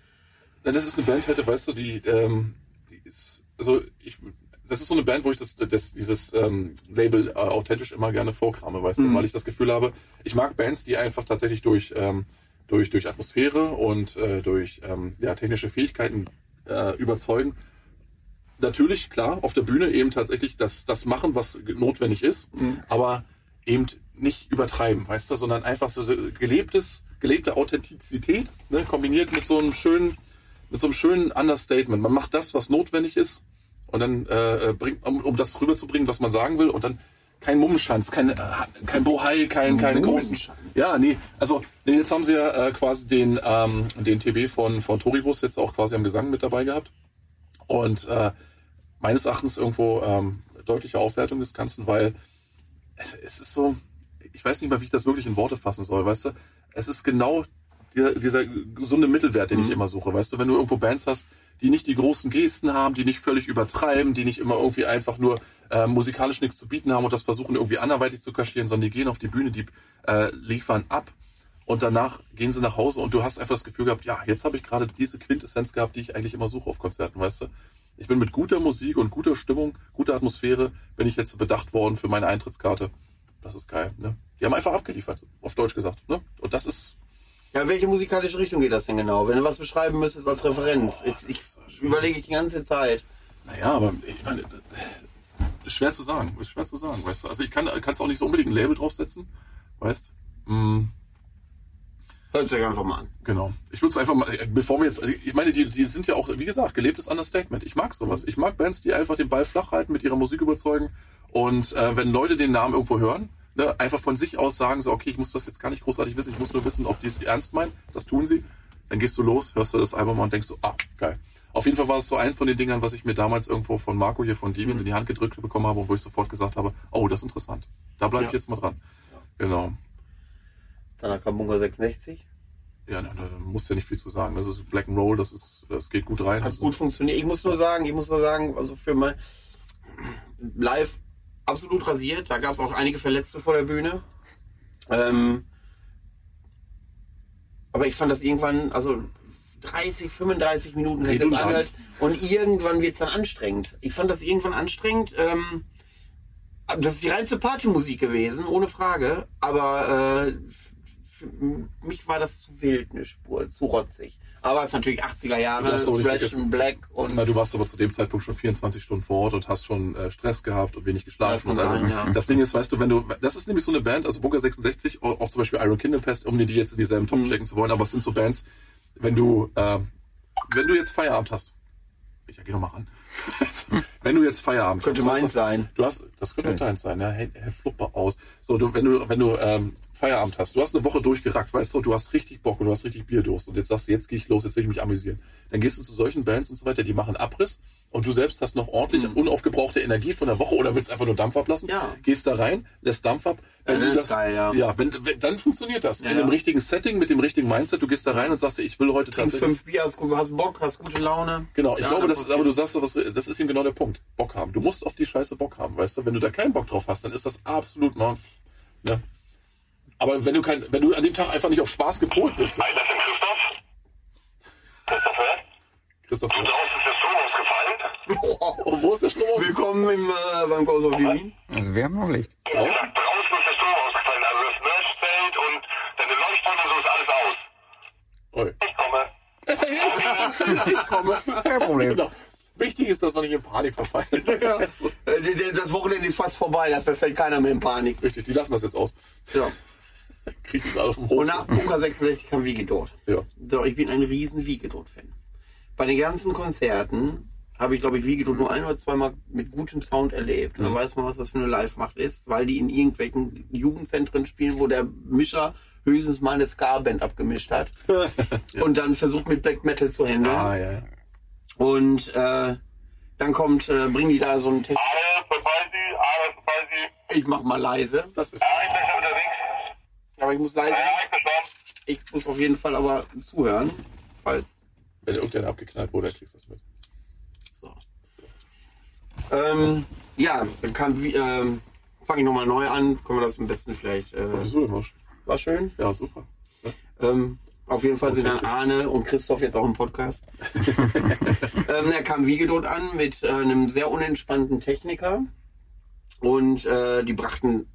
Na, das ist eine Band hätte, weißt du, die, ähm, die ist, also ich, das ist so eine Band, wo ich das, das dieses ähm, Label äh, authentisch immer gerne vorkrame, weißt du, weil ich das Gefühl habe, ich mag Bands, die einfach tatsächlich durch ähm, durch durch Atmosphäre und äh, durch ähm, ja, technische Fähigkeiten äh, überzeugen. Natürlich, klar, auf der Bühne eben tatsächlich das, das machen, was notwendig ist, aber eben nicht übertreiben, weißt du, sondern einfach so gelebtes, gelebte Authentizität, ne, kombiniert mit so einem schönen, mit so einem schönen Understatement. Man macht das, was notwendig ist, und dann äh, bringt, um, um das rüberzubringen, was man sagen will, und dann kein Mummenschanz, kein, äh, kein Bohai, kein, kein großen. Ja, nee, also nee, jetzt haben sie ja äh, quasi den, ähm, den TB von, von Toribus jetzt auch quasi am Gesang mit dabei gehabt. Und äh, meines Erachtens irgendwo ähm, deutliche Aufwertung des Ganzen, weil es ist so, ich weiß nicht mal, wie ich das wirklich in Worte fassen soll, weißt du? Es ist genau dieser, dieser gesunde Mittelwert, den ich immer suche, weißt du? Wenn du irgendwo Bands hast, die nicht die großen Gesten haben, die nicht völlig übertreiben, die nicht immer irgendwie einfach nur äh, musikalisch nichts zu bieten haben und das versuchen irgendwie anderweitig zu kaschieren, sondern die gehen auf die Bühne, die äh, liefern ab und danach gehen sie nach Hause und du hast einfach das Gefühl gehabt, ja, jetzt habe ich gerade diese Quintessenz gehabt, die ich eigentlich immer suche auf Konzerten, weißt du? Ich bin mit guter Musik und guter Stimmung, guter Atmosphäre, bin ich jetzt bedacht worden für meine Eintrittskarte. Das ist geil, ne? Die haben einfach abgeliefert, auf Deutsch gesagt, ne? Und das ist, Ja, welche musikalische Richtung geht das denn genau? Wenn du was beschreiben müsstest als Referenz. Ich, ich überlege ich die ganze Zeit. naja, aber ich meine, ist schwer zu sagen, ist schwer zu sagen, weißt du? Also ich kann, kannst auch nicht so unbedingt ein Label draufsetzen, weißt? Mm. Hört euch einfach mal an. Genau. Ich würde es einfach mal, äh, bevor wir jetzt, ich meine, die, die sind ja auch, wie gesagt, gelebtes Understatement. Ich mag sowas. Ich mag Bands, die einfach den Ball flach halten, mit ihrer Musik überzeugen. Und äh, wenn Leute den Namen irgendwo hören, ne, einfach von sich aus sagen, so, okay, ich muss das jetzt gar nicht großartig wissen, ich muss nur wissen, ob die es ernst meinen. Das tun sie. Dann gehst du los, hörst du das Album und denkst so, ah, geil. Auf jeden Fall war es so eins von den Dingern, was ich mir damals irgendwo von Marco hier von Deviant in die Hand gedrückt bekommen habe, wo ich sofort gesagt habe, oh, das ist interessant. Da bleibe ich Ja. jetzt mal dran. Genau. Danach kam Bunker 66. Ja, da, da musst du ja nicht viel zu sagen. Das ist Black and Roll, das ist, das geht gut rein. Hat Das gut funktioniert. Ich muss nur sagen, ich muss nur sagen, also für mein live absolut rasiert. Da gab es auch einige Verletzte vor der Bühne. Ähm, aber ich fand das irgendwann, also 30, 35 Minuten hätte es anhört und irgendwann wird es dann anstrengend. Ich fand das irgendwann anstrengend. Ähm, das ist die reinste Partymusik gewesen, ohne Frage. Aber äh, für mich war das zu wild, eine Spur, zu rotzig. Aber es ist natürlich 80er Du Jahre, Stretch vergessen. and Black und Na, du warst aber zu dem Zeitpunkt schon 24 Stunden vor Ort und hast schon äh, Stress gehabt und wenig geschlafen. Das kann und alles. sein, ja. Das Ding ist, weißt du, wenn du, das ist nämlich so eine Band, also Bunker 66, auch, zum Beispiel Iron Kingdom Pest, um die jetzt in dieselben Mhm. Topf stecken zu wollen, aber es sind so Bands, wenn du, äh, wenn du jetzt Feierabend hast, ich geh noch mal ran. Wenn du jetzt Feierabend Könnte hast, meins du, sein. Du hast, das könnte deins sein, ja, hey, hey, flupper aus. So, du, wenn du, wenn du ähm, Feierabend hast, du hast eine Woche durchgerackt, weißt du, du hast richtig Bock und du hast richtig Bierdurst und jetzt sagst du, jetzt gehe ich los, jetzt will ich mich amüsieren. Dann gehst du zu solchen Bands und so weiter, die machen Abriss und du selbst hast noch ordentlich unaufgebrauchte Energie von der Woche oder willst einfach nur Dampf ablassen. Ja. gehst da rein, lässt Dampf ab. Ja, Wenn das du ist geil, ja. ja wenn, wenn, dann funktioniert das. Ja, In ja. dem richtigen Setting, mit dem richtigen Mindset, du gehst da rein und sagst, ich will heute trinkst tatsächlich... fünf Bier, hast, hast Bock, hast gute Laune. Genau, ich Ja, glaube, das ist, aber du sagst so was, das ist eben genau der Punkt. Bock haben. Du musst auf die Scheiße Bock haben, weißt du? Wenn du da keinen Bock drauf hast, dann ist das absolut mal, ne? Aber wenn du kein, wenn du an dem Tag einfach nicht auf Spaß gepolt bist, Hi, das ist Christoph. Christoph hört? Christoph, Und draußen ist der Strom ausgefallen. oh, wo ist der Strom? Willkommen im, äh, beim Goes of Wien. Also wir haben noch Licht. Ja, draußen ist der Strom ausgefallen. Also das Merchfeld und deine Leuchtturm und so ist alles aus. Oi. Ich komme. Ich komme. Kein Problem. Genau. Wichtig ist, dass man nicht in Panik verfallen. Ja. Äh, Das Wochenende ist fast vorbei, da verfällt keiner mehr in Panik. Richtig, die lassen das jetzt aus. Ja. Kriegen das alle auf dem Und Hof. nach Bunker 66 kam Wiegedot. Ja. So, ich bin ein riesen Wiegedot-Fan. Bei den ganzen Konzerten habe ich, glaube ich, Wiegedot nur ein oder zweimal mit gutem Sound erlebt. Und dann weiß man, was das für eine Live-Macht ist, weil die in irgendwelchen Jugendzentren spielen, wo der Mischer höchstens mal eine Ska-Band abgemischt hat. Und dann versucht mit Black Metal zu handeln. Ah, ja, ja. Und äh, dann kommt, äh, bringen die da so einen Text. Alles vorbei Sie, alles vorbei Sie. Ich mach mal leise. Das wird Ja, ich bin schon unterwegs. Aber ich muss leise. Ja, ich bin. Ich muss auf jeden Fall aber zuhören. Falls. Wenn irgendeiner abgeknallt wurde, dann kriegst du das mit. So. Ähm, ja, dann kann wie- ähm, fange ich nochmal neu an. Können wir das am besten vielleicht. Äh, denn was? war schön. Ja, super. Ähm, auf jeden Fall sind dann Arne und Christoph jetzt auch im Podcast. ähm, er kam Wiegedot an mit äh, einem sehr unentspannten Techniker. Und äh, die brachten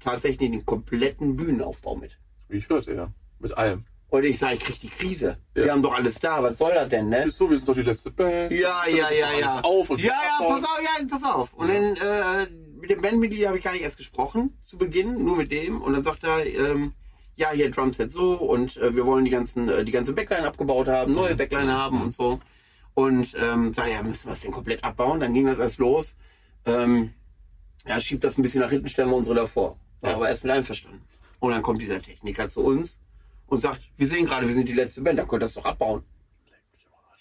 tatsächlich den kompletten Bühnenaufbau mit. Wie ich hörte, ja. Mit allem. Und ich sage, ich krieg die Krise. Ja. Wir haben doch alles da. Was soll das denn, ne? Wieso? Wir sind doch die letzte Band. Ja, ja, ist ja, ja. Auf und ja, ja, pass auf, ja, pass auf. Und dann äh, mit dem Bandmitglied habe ich gar nicht erst gesprochen zu Beginn, nur mit dem. Und dann sagt er, ähm, ja, hier Drumset so und äh, wir wollen die ganzen, äh, die ganze Backline abgebaut haben, neue Backline haben und so. Und ähm, sag ja, müssen wir das denn komplett abbauen? Dann ging das erst los. Ähm, ja, schiebt das ein bisschen nach hinten, stellen wir unsere davor. War Ja. aber erst mit einverstanden. Und dann kommt dieser Techniker zu uns und sagt, wir sehen gerade, wir sind die letzte Band, dann könnt ihr das doch abbauen.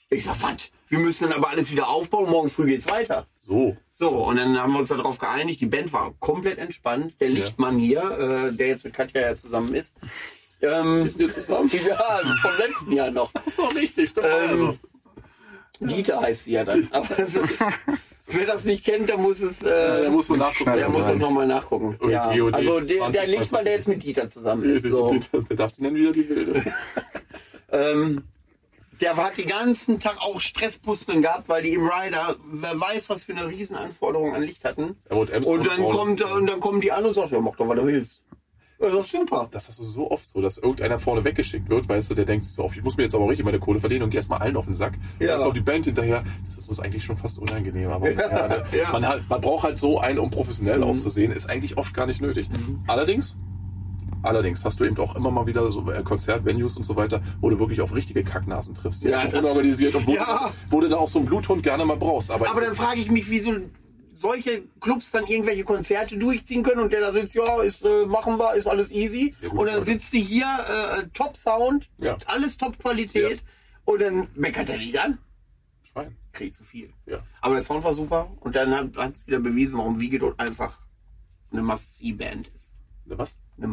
Ich sag, was? Wir müssen dann aber alles wieder aufbauen, morgen früh geht's weiter. So. So, und dann haben wir uns darauf geeinigt, die Band war komplett entspannt. Der Lichtmann hier, äh, der jetzt mit Katja ja zusammen ist, ähm, Die sind jetzt zusammen. ja, vom letzten Jahr noch. Das doch richtig. Doch, Ähm, also. Dieter heißt sie ja dann. Aber das ist, wer das nicht kennt, der muss es, äh, muss man nachgucken. Der muss das nochmal nachgucken. Und Ja. GOD Also der, der 20, Lichtmann, der jetzt mit Dieter zusammen ist. So. Der, der darf die nennen wieder die Wilde. Ähm, der hat den ganzen Tag auch Stresspusteln gehabt, weil die im Rider, wer weiß, was für eine Riesenanforderung an Licht hatten. M&M's Und dann kommt, und dann kommen die an und sagen, ja, mach doch, was du willst. Das ist super. Das hast du so oft so, dass irgendeiner vorne weggeschickt wird, weißt du, der denkt sich so auf, ich muss mir jetzt aber richtig meine Kohle verdienen und geh erstmal allen auf den Sack. Ja. Dann kommt die Band hinterher. Das ist uns eigentlich schon fast unangenehm. Aber ja, ne, ja. Man, halt, man braucht halt so einen, um professionell auszusehen, ist eigentlich oft gar nicht nötig. Allerdings, Allerdings hast du eben auch immer mal wieder so äh, Konzertvenues und so weiter, wo du wirklich auf richtige Kacknasen triffst, die Ja, unorganisiert und wo, Ja. du, wo du da auch so einen Bluthund gerne mal brauchst. Aber, Aber dann frage ich mich, wieso solche Clubs dann irgendwelche Konzerte durchziehen können und der da sitzt, ja, ist, äh, machen wir, ist alles easy. Gut, und dann sitzt die hier, äh, Top Sound, Ja. alles Top Qualität und dann meckert er nicht an. Schwein. Kriegt zu viel. Ja. Aber der Sound war super und dann hat es wieder bewiesen, warum Wiege dort einfach eine Must-See-Band ist. Ne, was? Eine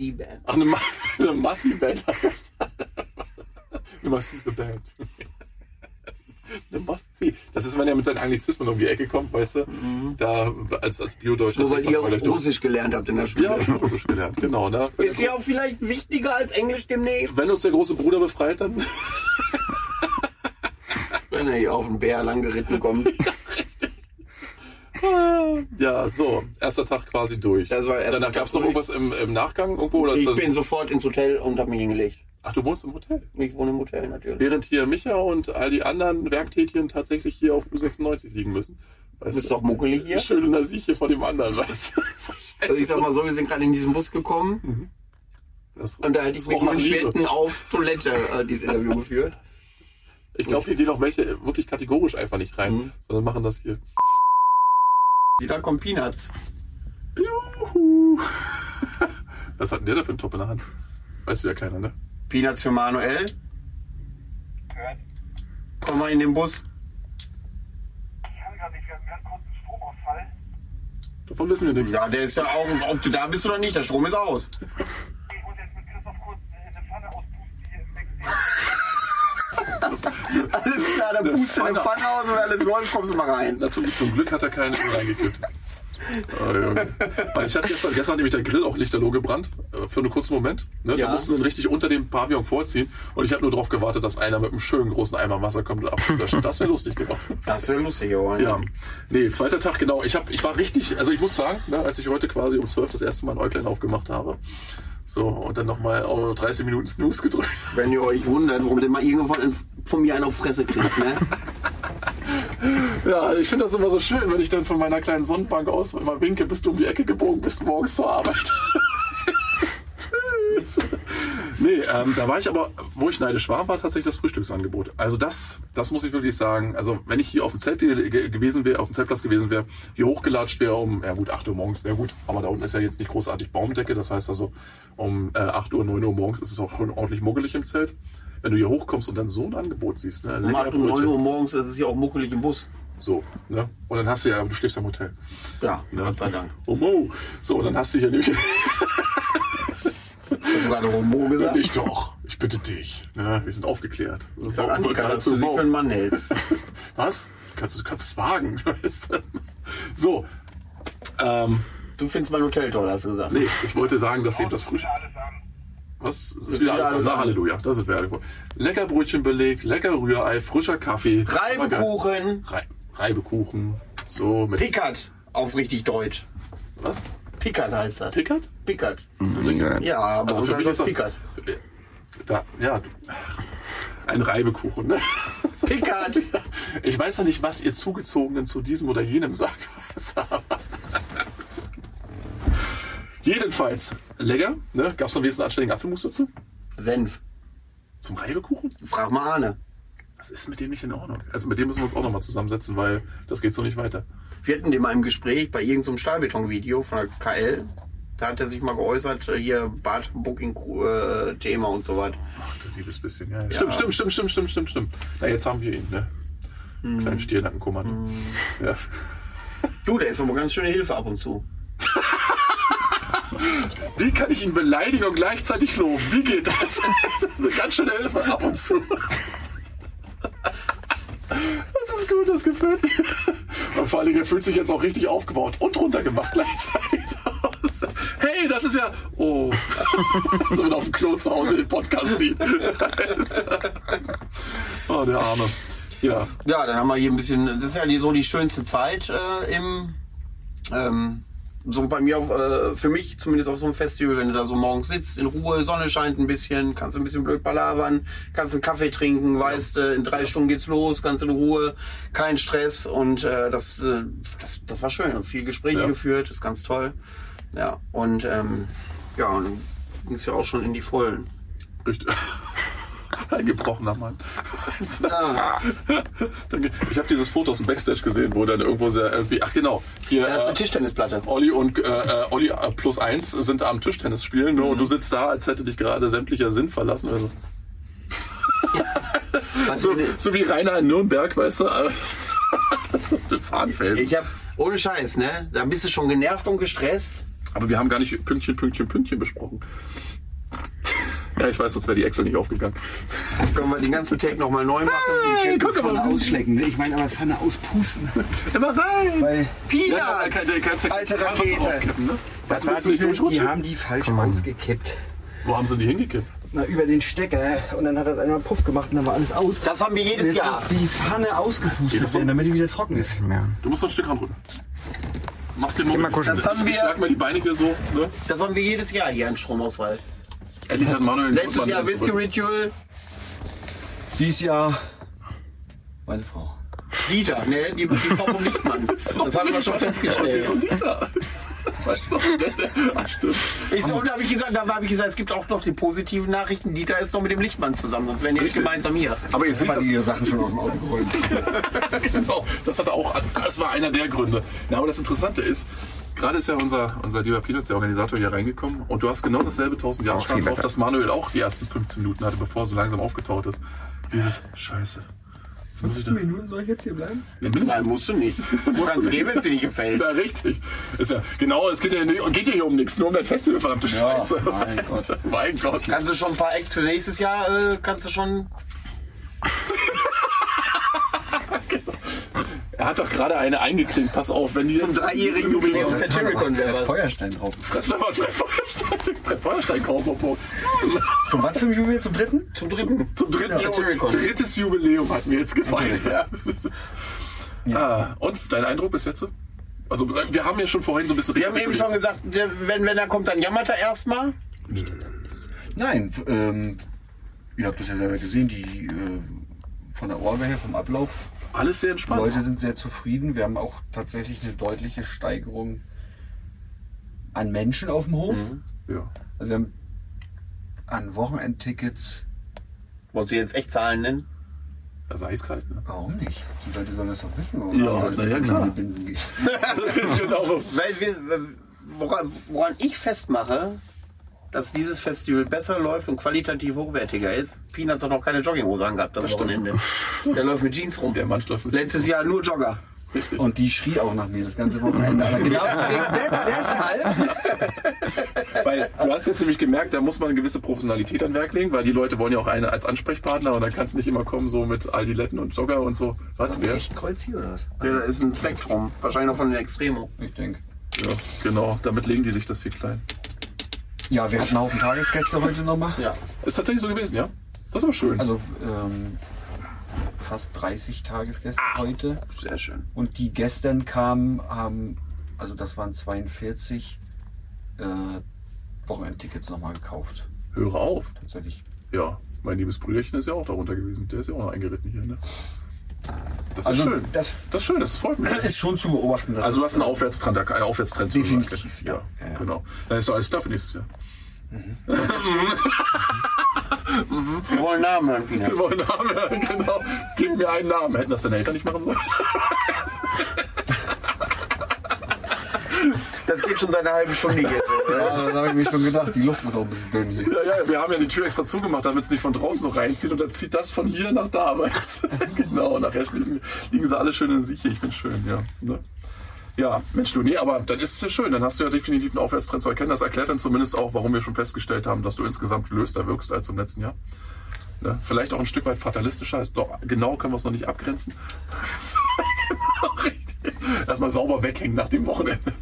Must-See-Band. Ach, eine, Ma eine massive Band. eine massive Band. Eine Must-See. Das ist, wenn er mit seinen Anglizismen um die Ecke kommt, weißt du? Da, als, als Bio-Deutscher. Nur weil ihr Russisch gelernt habt in der Schule. Ja, ich schon Russisch gelernt, genau. Ne? Ist ja auch vielleicht wichtiger als Englisch demnächst. wenn uns der große Bruder befreit, dann. Wenn er hier auf den Bär lang geritten kommt. Ja, so. Erster Tag quasi durch. Erster Danach gab es noch irgendwas im, im Nachgang irgendwo? Oder Ich das, bin sofort ins Hotel und habe mich hingelegt. ach, du wohnst im Hotel. Ich wohne im Hotel natürlich. Während hier Micha und all die anderen Werktätigen tatsächlich hier auf U96 liegen müssen. Du Weißt bist doch muckelig hier. Schön in der Sieche von dem anderen, weißt du? Also ich sag mal so, wir sind gerade in diesen Bus gekommen Das und da hätte ich mit Liebe. Schwetten auf Toilette äh, dieses Interview geführt. Ich glaube, hier gehen auch welche wirklich kategorisch einfach nicht rein, Mhm. sondern machen das hier. Da kommen Peanuts. Juhu. Was hat denn der da für einen Top in der Hand? Weißt du ja keiner, ne? Peanuts für Manuel. Gehört. Komm mal in den Bus. Ich kann gerade nicht, wir hatten ganz kurz einen Stromausfall. Davon wissen wir nichts. Ja, der ist ja auch, ob du da bist oder nicht, der Strom ist aus. Ich muss jetzt mit Christoph kurz eine Pfanne auspusten hier im Backstage. Alles klar, der pustet eine Pfanne aus und alles läuft, kommst du mal rein. Na, zum, zum Glück hat er keine reingekippt. Oh, Junge. Ich hatte gestern, gestern hat nämlich der Grill auch lichterloh gebrannt, äh, für einen kurzen Moment. Ne? Ja. Da mussten dann richtig unter dem Pavillon vorziehen und ich habe nur darauf gewartet, dass einer mit einem schönen großen Eimer Wasser kommt und abzulöscht. Das wäre lustig geworden. Das wäre lustig, oder? Ja, nee, zweiter Tag, genau. Ich, hab, ich war richtig, also ich muss sagen, ne, als ich heute quasi um 12 das erste Mal ein Äuglein aufgemacht habe, so, und dann nochmal 30 Minuten Snooze gedrückt. Wenn ihr euch wundert, warum der mal irgendwann von mir einen auf Fresse kriegt, ne? Ja, ich finde das immer so schön, wenn ich dann von meiner kleinen Sonnenbank aus immer winke, bist du um die Ecke gebogen, bist morgens zur Arbeit. Nee, ähm, da war ich aber, wo ich neidisch war, war tatsächlich das Frühstücksangebot. Also das, das muss ich wirklich sagen. Also wenn ich hier auf dem Zelt ge ge gewesen wäre, auf dem Zeltplatz gewesen wäre, hier hochgelatscht wäre um, ja gut, 8 Uhr morgens, ja gut, aber da unten ist ja jetzt nicht großartig Baumdecke, das heißt also um äh, 8 Uhr, 9 Uhr morgens ist es auch schon ordentlich muggelig im Zelt. Wenn du hier hochkommst und dann so ein Angebot siehst, ne? Um lecker 8 und 9 Brötchen. Uhr morgens ist es ja auch muckelig im Bus. So, ne? Und dann hast du ja, du stehst am Hotel. Ja, Ne? Gott sei Dank. Oh, oh. So, und dann hast du hier nämlich. Hast du gerade Romo gesagt? ich doch. Ich bitte dich. Ne? Wir sind aufgeklärt. Ich sag Annika, dass du sie für einen Mann hältst. Was? Du kannst, du kannst es wagen. weißt du? so. Ähm, Du findest mein Hotel toll, hast du gesagt. nee, ich wollte sagen, dass eben das Frühstück. Wieder alles an. Was? Es ist wieder alles. alles Na, an. Halleluja. Das ist wäre Lecker Brötchenbeleg, lecker Rührei, frischer Kaffee. Reibekuchen. Rei Reibekuchen. So mit. Pickert. Auf richtig Deutsch. Was? Pickert heißt das. Pickert? Pickert. Ja. Ja, aber Also für heißt mich das ist das, Pickert. da, ja, ein Reibekuchen. Ne? Pickert. Ich weiß ja nicht, was ihr Zugezogenen zu diesem oder jenem sagt. Jedenfalls, lecker. Ne? Gab es am wenigsten anständigen Apfelmus dazu? Senf. Zum Reibekuchen? Frag mal Arne. Was ist mit dem nicht in Ordnung? Also mit dem müssen wir uns auch nochmal zusammensetzen, weil das geht so nicht weiter. Wir hatten den mal im Gespräch bei irgendeinem Stahlbeton-Video von der KL. Da hat er sich mal geäußert, äh, hier Bad-Booking-Thema und so weiter. Ach du liebes bisschen, ja. Stimmt, stimmt, stimmt, stimmt, stimmt, stimmt, stimmt. Na, jetzt haben wir ihn, ne? Kleinen Stirnackenkommando. Ja. Du, der ist aber ganz schöne Hilfe ab und zu. Wie kann ich ihn beleidigen und gleichzeitig loben? Wie geht das? Das ist eine ganz schöne Hilfe ab und zu. Das ist gut, das gefällt mir. Und vor Dingen, er fühlt sich jetzt auch richtig aufgebaut und runtergemacht gleichzeitig. Hey, das ist ja. Oh. So er auf dem Klo zu Hause den Podcast sieht. Oh, der Arme. Ja. Ja, dann haben wir hier ein bisschen, das ist ja so die schönste Zeit äh, im, ähm, so bei mir, auf, äh, für mich zumindest auf so einem Festival, wenn du da so morgens sitzt, in Ruhe, Sonne scheint ein bisschen, kannst ein bisschen blöd palavern, kannst einen Kaffee trinken, weißt, äh, in drei Stunden geht's los, ganz in Ruhe, kein Stress und äh, das, äh, das, das war schön, viel Gespräche Ja. geführt, ist ganz toll. Ja, und ähm, ja, und ging es ja auch schon in die Vollen. Richtig. Ein gebrochener Mann. Danke. ich habe dieses Foto aus dem Backstage gesehen, wo dann irgendwo sehr irgendwie, ach genau, hier Da ist eine äh, Tischtennisplatte. Olli und äh, äh, Olli äh, plus eins sind am Tischtennis spielen ne? und du sitzt da, als hätte dich gerade sämtlicher Sinn verlassen. Also, Was so, so wie Rainer in Nürnberg, weißt du? Zahnfelsen. Ich hab, ohne Scheiß, ne? Da bist du schon genervt und gestresst. Aber wir haben gar nicht Pünktchen, Pünktchen, Pünktchen besprochen. Ja, ich weiß, sonst wäre die Excel nicht aufgegangen. Können wir den ganzen Tag nochmal neu machen. Hey, guck Pfanne mal. ausschlecken. ne? Ich meine aber Pfanne auspusten. Immer rein! Weil Peanuts! Ja, kann, kannst ja Alte Rakete. ne? Was willst du nicht die haben die falsch ausgekippt. Wo haben sie die hingekippt? Na, über den Stecker. Und dann hat das einmal Puff gemacht und dann war alles aus. Das haben wir jedes Jetzt Jahr. muss die Pfanne ausgepustet werden, damit die wieder trocken ist. Ja. Du musst noch ein Stück ranrücken. Machst den mal Moment. Das haben ich wir- schlag mal die Beine hier so. Ne? Das haben wir jedes Jahr hier an Stromausfall. Endlich hat Manuel Letztes Jahr zurück. Ritual. Dies Jahr meine Frau. Dieter, ne? Die, die Frau vom Lichtmann. Das haben wir schon festgestellt. So Dieter. Weißt du? Ach, stimmt. Ich so, und da habe ich gesagt, da habe ich gesagt, es gibt auch noch die positiven Nachrichten. Dieter ist noch mit dem Lichtmann zusammen, sonst wären die nicht gemeinsam hier. Aber ihr seht Hat das. ihre Sachen schon aus dem Auto geholt. genau, das hatte auch, das war einer der Gründe. Ja, aber das Interessante ist, gerade ist ja unser, unser lieber Peanuts, der Organisator, hier reingekommen und du hast genau dasselbe 1000 Jahre drauf, besser. dass Manuel auch die ersten 15 Minuten hatte, bevor er so langsam aufgetaucht ist. Dieses Scheiße. Was muss ich da? Minuten soll ich jetzt hier bleiben? Nein, musst du nicht. Du kannst gehen, wenn es dir nicht gefällt. Ja, richtig. Ist ja, genau, es geht ja, nicht- geht ja hier um nichts, nur um dein Festival, verdammte Scheiße. mein Gott. mein Gott. Kannst du schon ein paar Acts für nächstes Jahr, äh, kannst du schon... Er hat doch gerade eine eingeklinkt, pass auf, wenn die Zum dreijährigen Jubiläum der Cherrycon wäre. Feuerstein drauf. Fressler war Brett Feuerstein, Brett Feuerstein. Zum was für ein Jubiläum? Zum dritten? Zum dritten. Zum dritten Ja, Ju Satyricon. drittes Jubiläum hat mir jetzt gefallen. Ja. Ah, und dein Eindruck bis jetzt? Also wir haben ja schon vorhin so ein bisschen... Wir haben eben schon gesagt, wenn, wenn er kommt, dann jammert er erstmal. Nein, ähm, ihr habt das ja selber gesehen, die äh, von der Orgel her, vom Ablauf. Alles sehr Die entspannt. Leute sind sehr zufrieden. Wir haben auch tatsächlich eine deutliche Steigerung an Menschen auf dem Hof. Ja. Also wir haben an Wochenendtickets. Wollen Sie jetzt echt Zahlen nennen? Da sei es kalt, ne? Warum nicht? Die Leute sollen das doch wissen. Warum Ja, na ja, klar. Binsen gehen. genau. Weil wir, woran, woran ich festmache, dass dieses Festival besser läuft und qualitativ hochwertiger ist. Peanuts hat noch keine Jogginghose angehabt, das Wochenende. Der läuft mit Jeans rum. Der Mann läuft mit Letztes Jahr nur Jogger. Richtig. Und die schrie auch nach mir das ganze Wochenende. Aber genau des- deshalb. Weil du hast jetzt nämlich gemerkt, da muss man eine gewisse Professionalität an Werk legen, weil die Leute wollen ja auch eine als Ansprechpartner und dann kannst du nicht immer kommen so mit Aldiletten und Jogger und so. Was? Wer? Echt Kreuz hier oder was? Ja, da ist ein Plektrum. Wahrscheinlich noch von den Extremo. Ich denke. Ja, genau. Damit legen die sich das hier klein. Ja, wir hatten einen Haufen Tagesgäste heute nochmal. Ja. Ist tatsächlich so gewesen, ja? Das ist aber schön. Also ähm, fast 30 Tagesgäste heute. Sehr schön. Und die gestern kamen, haben, also das waren 42 äh, Wochenendtickets nochmal gekauft. Höre auf. Tatsächlich. Ja, mein liebes Brüderchen ist ja auch darunter gewesen. Der ist ja auch noch eingeritten hier, ne? Das ist Also schön. das Das ist schön, das freut mich. ist schon zu beobachten. Also du hast einen Aufwärtstrend, einen Aufwärtstrend. Definitiv, ja. ja. Ja, ja. Genau. Dann ist doch alles klar für nächstes Jahr. Wir wollen Namen hören. Wir wollen Namen hören, genau. Gib mir einen Namen. Hätten das deine Eltern nicht machen sollen? Das geht schon seit einer halben Stunde hier. Ja, das habe ich mir schon gedacht. Die Luft ist auch ein bisschen dünn hier. Ja, ja, wir haben ja die Tür extra zugemacht, damit es nicht von draußen noch reinzieht. Und dann zieht das von hier nach da. Weißt? genau, nachher liegen, liegen sie alle schön in sich. Ich bin schön, ja. Ne? Ja, Mensch, du, nee, aber dann ist es ja schön. Dann hast du ja definitiv einen Aufwärtstrend zu erkennen. Das erklärt dann zumindest auch, warum wir schon festgestellt haben, dass du insgesamt gelöster wirkst als im letzten Jahr. Ne? Vielleicht auch ein Stück weit fatalistischer. Doch, genau können wir es noch nicht abgrenzen. genau, richtig. Erstmal sauber weghängen nach dem Wochenende.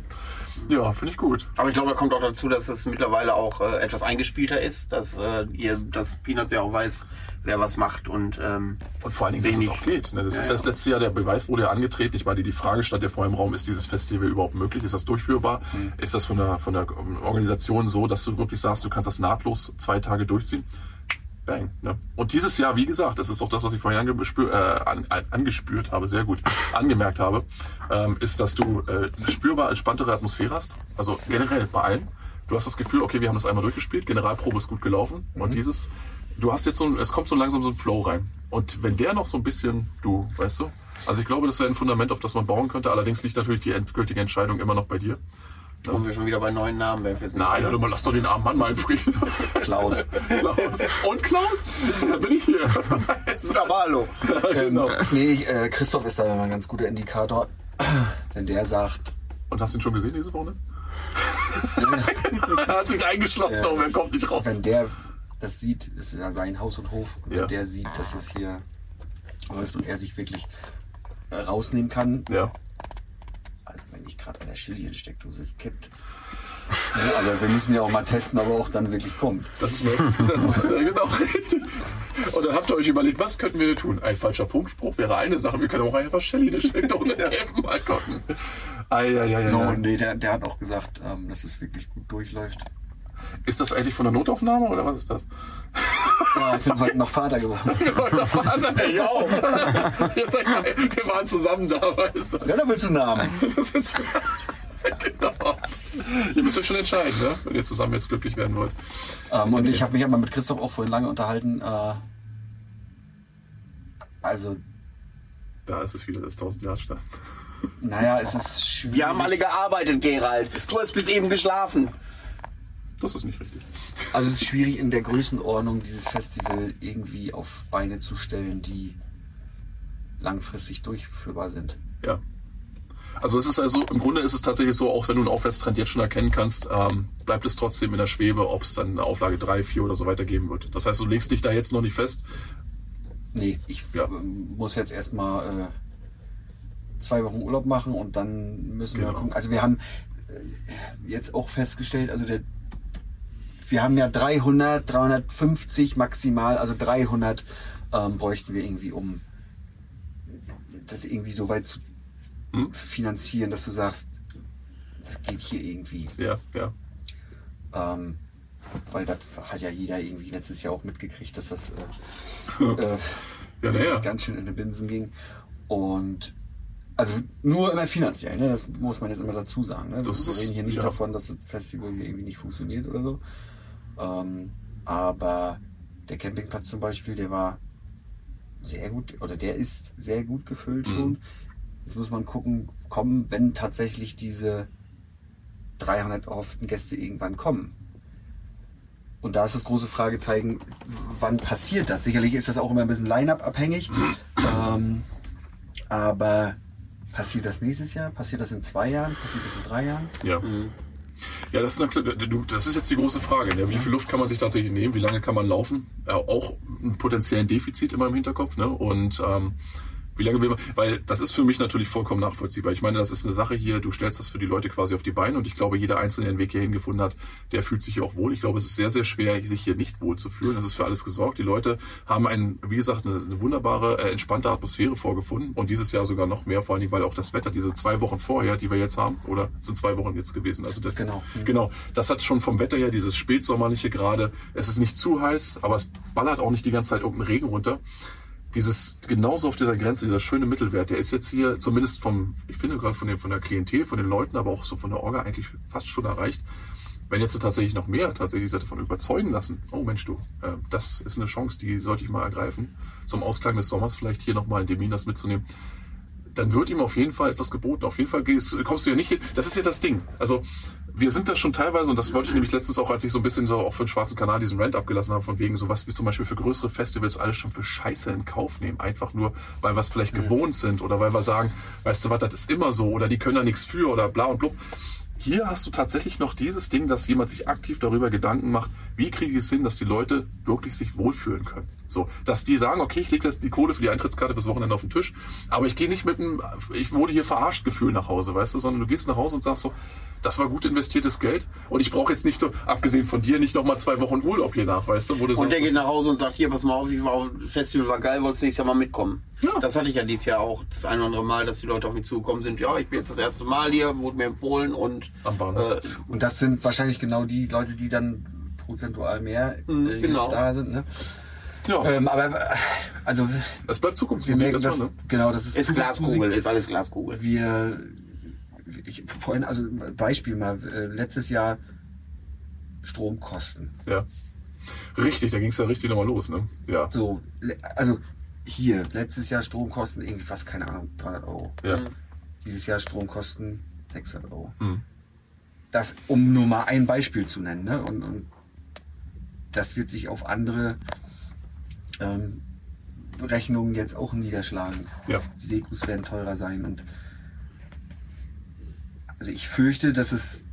Ja, finde ich gut. Aber ich glaube, da kommt auch dazu, dass es mittlerweile auch äh, etwas eingespielter ist, dass äh, ihr, dass Peanuts ja auch weiß, wer was macht und ähm, Und vor allen Dingen, dass es auch geht. Ne? Das Ja, ist ja. das letzte Jahr, der Beweis wurde ja angetreten. Ich meine, die Frage stand ja vorher im Raum, ist dieses Festival überhaupt möglich? Ist das durchführbar? Mhm. Ist das von der, von der Organisation so, dass du wirklich sagst, du kannst das nahtlos zwei Tage durchziehen? Bang. Ne? Und dieses Jahr, wie gesagt, das ist auch das, was ich vorhin angespür, äh, an, an, angespürt habe, sehr gut, angemerkt habe, ähm, ist, dass du äh, eine spürbar entspanntere Atmosphäre hast. Also generell bei allen. Du hast das Gefühl, okay, wir haben das einmal durchgespielt, Generalprobe ist gut gelaufen und dieses, du hast jetzt so, ein, es kommt so langsam so ein Flow rein. Und wenn der noch so ein bisschen, du, weißt du, also ich glaube, das wäre ein Fundament, auf das man bauen könnte. Allerdings liegt natürlich die endgültige Entscheidung immer noch bei dir. Kommen wir schon wieder bei neuen Namen. Wenn wir Nein, warte mal, lass doch den armen Mann mal in Frieden. Klaus. Klaus. Und Klaus? Da bin ich hier. Aber hallo. genau. Nee, ich, äh, Christoph ist da immer ein ganz guter Indikator. Wenn der sagt, Und hast du ihn schon gesehen diese Woche? er hat sich eingeschlossen, aber er kommt nicht raus. wenn der das sieht, ist ja sein Haus und Hof, und Ja. wenn der sieht, dass es hier läuft und er sich wirklich rausnehmen kann, Ja. Nicht gerade an der Chili-Steckdose kippt. Ja, aber wir müssen ja auch mal testen, ob er auch dann wirklich kommt. Das ist Murphys Gesetz. ja, genau, richtig. Und dann habt ihr euch überlegt, was könnten wir tun? Ein falscher Funkspruch wäre eine Sache. Wir können auch einfach Shelly eine Steckdose geben. Mal gucken. Eieieiei. So, nee, der, der hat auch gesagt, ähm, dass es wirklich gut durchläuft. Ist das eigentlich von der Notaufnahme oder was ist das? Ja, ich bin heute noch Vater geworden. ja. auch. Jetzt, wir waren zusammen da, weißt du. Ja, da willst du einen Namen. Genau. Ihr müsst euch schon entscheiden, ne? wenn ihr zusammen jetzt glücklich werden wollt. Ähm, und ich habe mich aber mit Christoph auch vorhin lange unterhalten. Äh, also, Da ist es wieder das 1000 Jahre Stadt. naja, es ist schwierig. Wir haben alle gearbeitet, Gerald. Du hast bis eben geschlafen. Das ist nicht richtig. Also es ist schwierig in der Größenordnung dieses Festival irgendwie auf Beine zu stellen, die langfristig durchführbar sind. Ja. Also es ist also, im Grunde ist es tatsächlich so, auch wenn du einen Aufwärtstrend jetzt schon erkennen kannst, ähm, bleibt es trotzdem in der Schwebe, ob es dann eine Auflage 3, 4 oder so weiter geben wird. Das heißt, du legst dich da jetzt noch nicht fest. Nee, ich Ja. ähm, muss jetzt erstmal äh, zwei Wochen Urlaub machen und dann müssen wir Genau. mal gucken. Also wir haben äh, jetzt auch festgestellt, also der, wir haben ja 300, 350 maximal, also 300 ähm, bräuchten wir irgendwie, um das irgendwie so weit zu Hm? finanzieren, dass du sagst, das geht hier irgendwie. Ja, ja. Ähm, weil das hat ja jeder irgendwie letztes Jahr auch mitgekriegt, dass das äh, äh, Ja, naja. ganz schön in den Binsen ging. Und also nur immer finanziell, ne? das muss man jetzt immer dazu sagen. Ne? Das wir reden hier nicht ja. davon, dass das Festival hier irgendwie nicht funktioniert oder so. Ähm, aber der Campingplatz zum Beispiel, der war sehr gut, oder der ist sehr gut gefüllt Mhm. schon. Jetzt muss man gucken, kommen, wenn tatsächlich diese 300 erhofften Gäste irgendwann kommen. Und da ist das große Fragezeichen, wann passiert das? Sicherlich ist das auch immer ein bisschen Line-Up abhängig. ähm, aber passiert das nächstes Jahr? Passiert das in zwei Jahren? Passiert das in drei Jahren? Ja. Ja, das ist, eine, das ist jetzt die große Frage. Ne? Wie viel Luft kann man sich tatsächlich nehmen? Wie lange kann man laufen? Ja, auch ein potenziellen Defizit immer im Hinterkopf. Ne? Und ähm, wie lange will man? Weil das ist für mich natürlich vollkommen nachvollziehbar. Ich meine, das ist eine Sache hier. Du stellst das für die Leute quasi auf die Beine und ich glaube, jeder Einzelne, der den Weg hierhin gefunden hat, der fühlt sich hier auch wohl. Ich glaube, es ist sehr, sehr schwer, sich hier nicht wohl zu fühlen. Das ist für alles gesorgt. Die Leute haben ein, wie gesagt, eine, eine wunderbare, äh, entspannte Atmosphäre vorgefunden und dieses Jahr sogar noch mehr, vor allen Dingen, weil auch das Wetter, diese zwei Wochen vorher, die wir jetzt haben, oder sind zwei Wochen jetzt gewesen. Also das, Genau. Mhm. Genau, das hat schon vom Wetter her dieses spätsommerliche gerade. Es ist nicht zu heiß, aber es ballert auch nicht die ganze Zeit irgendein Regen runter. Dieses genauso auf dieser Grenze, dieser schöne Mittelwert, der ist jetzt hier zumindest vom, ich finde gerade von, der- von der Klientel, von den Leuten, aber auch so von der Orga eigentlich fast schon erreicht. Wenn jetzt tatsächlich noch mehr tatsächlich sich davon überzeugen lassen, oh Mensch du, äh, das ist eine Chance, die sollte ich mal ergreifen, zum Ausklang des Sommers vielleicht hier nochmal in Demin das mitzunehmen dann wird ihm auf jeden Fall etwas geboten. Auf jeden Fall gehst, kommst du ja nicht hin. Das ist ja das Ding. Also wir sind da schon teilweise, und das wollte ich nämlich letztens auch, als ich so ein bisschen so auch für den schwarzen Kanal diesen Rant abgelassen habe, von wegen so was wie zum Beispiel für größere Festivals alles schon für Scheiße in Kauf nehmen. Einfach nur, weil wir es vielleicht gewohnt sind oder weil wir sagen, weißt du was, das ist immer so oder die können da nichts für oder bla und blub. Hier hast du tatsächlich noch dieses Ding, dass jemand sich aktiv darüber Gedanken macht, wie kriege ich es hin, dass die Leute wirklich sich wohlfühlen können. So, dass die sagen, okay, ich lege jetzt die Kohle für die Eintrittskarte fürs Wochenende auf den Tisch, aber ich gehe nicht mit einem, ich wurde hier verarscht Gefühl nach Hause, weißt du, sondern du gehst nach Hause und sagst so, das war gut investiertes Geld und ich brauche jetzt nicht, so, abgesehen von dir, nicht nochmal zwei Wochen Urlaub hier nach, weißt du, wo du Und sagst, der geht nach Hause und sagt, hier, pass mal auf, ich war, das Festival war geil, wolltest du nächstes Jahr mal mitkommen? Ja. Das hatte ich ja dieses Jahr auch, das ein oder andere Mal, dass die Leute auf mich zugekommen sind, ja, ich bin jetzt das erste Mal hier, wurde mir empfohlen und Am Bahnhof. äh, Und das sind wahrscheinlich genau die Leute, die dann prozentual mehr Mhm, äh, jetzt genau. da sind. Ne? ja, Ähm, aber äh, also es bleibt wir Zukunftsmusik merken das, erstmal, ne? genau, das ist, ist. Glaskugel, ist alles Glaskugel. wir ich, vorhin, also Beispiel mal, äh, letztes Jahr Stromkosten. Ja. Richtig, da ging es ja richtig nochmal los, ne? Ja. So, also hier, letztes Jahr Stromkosten irgendwie fast, keine Ahnung, 300 Euro. Ja. Dieses Jahr Stromkosten 600 Euro. Hm. Das, um nur mal ein Beispiel zu nennen. Ne? Und, und das wird sich auf andere ähm, Rechnungen jetzt auch niederschlagen. Ja. Die Sekus werden teurer sein. Und also ich fürchte, dass es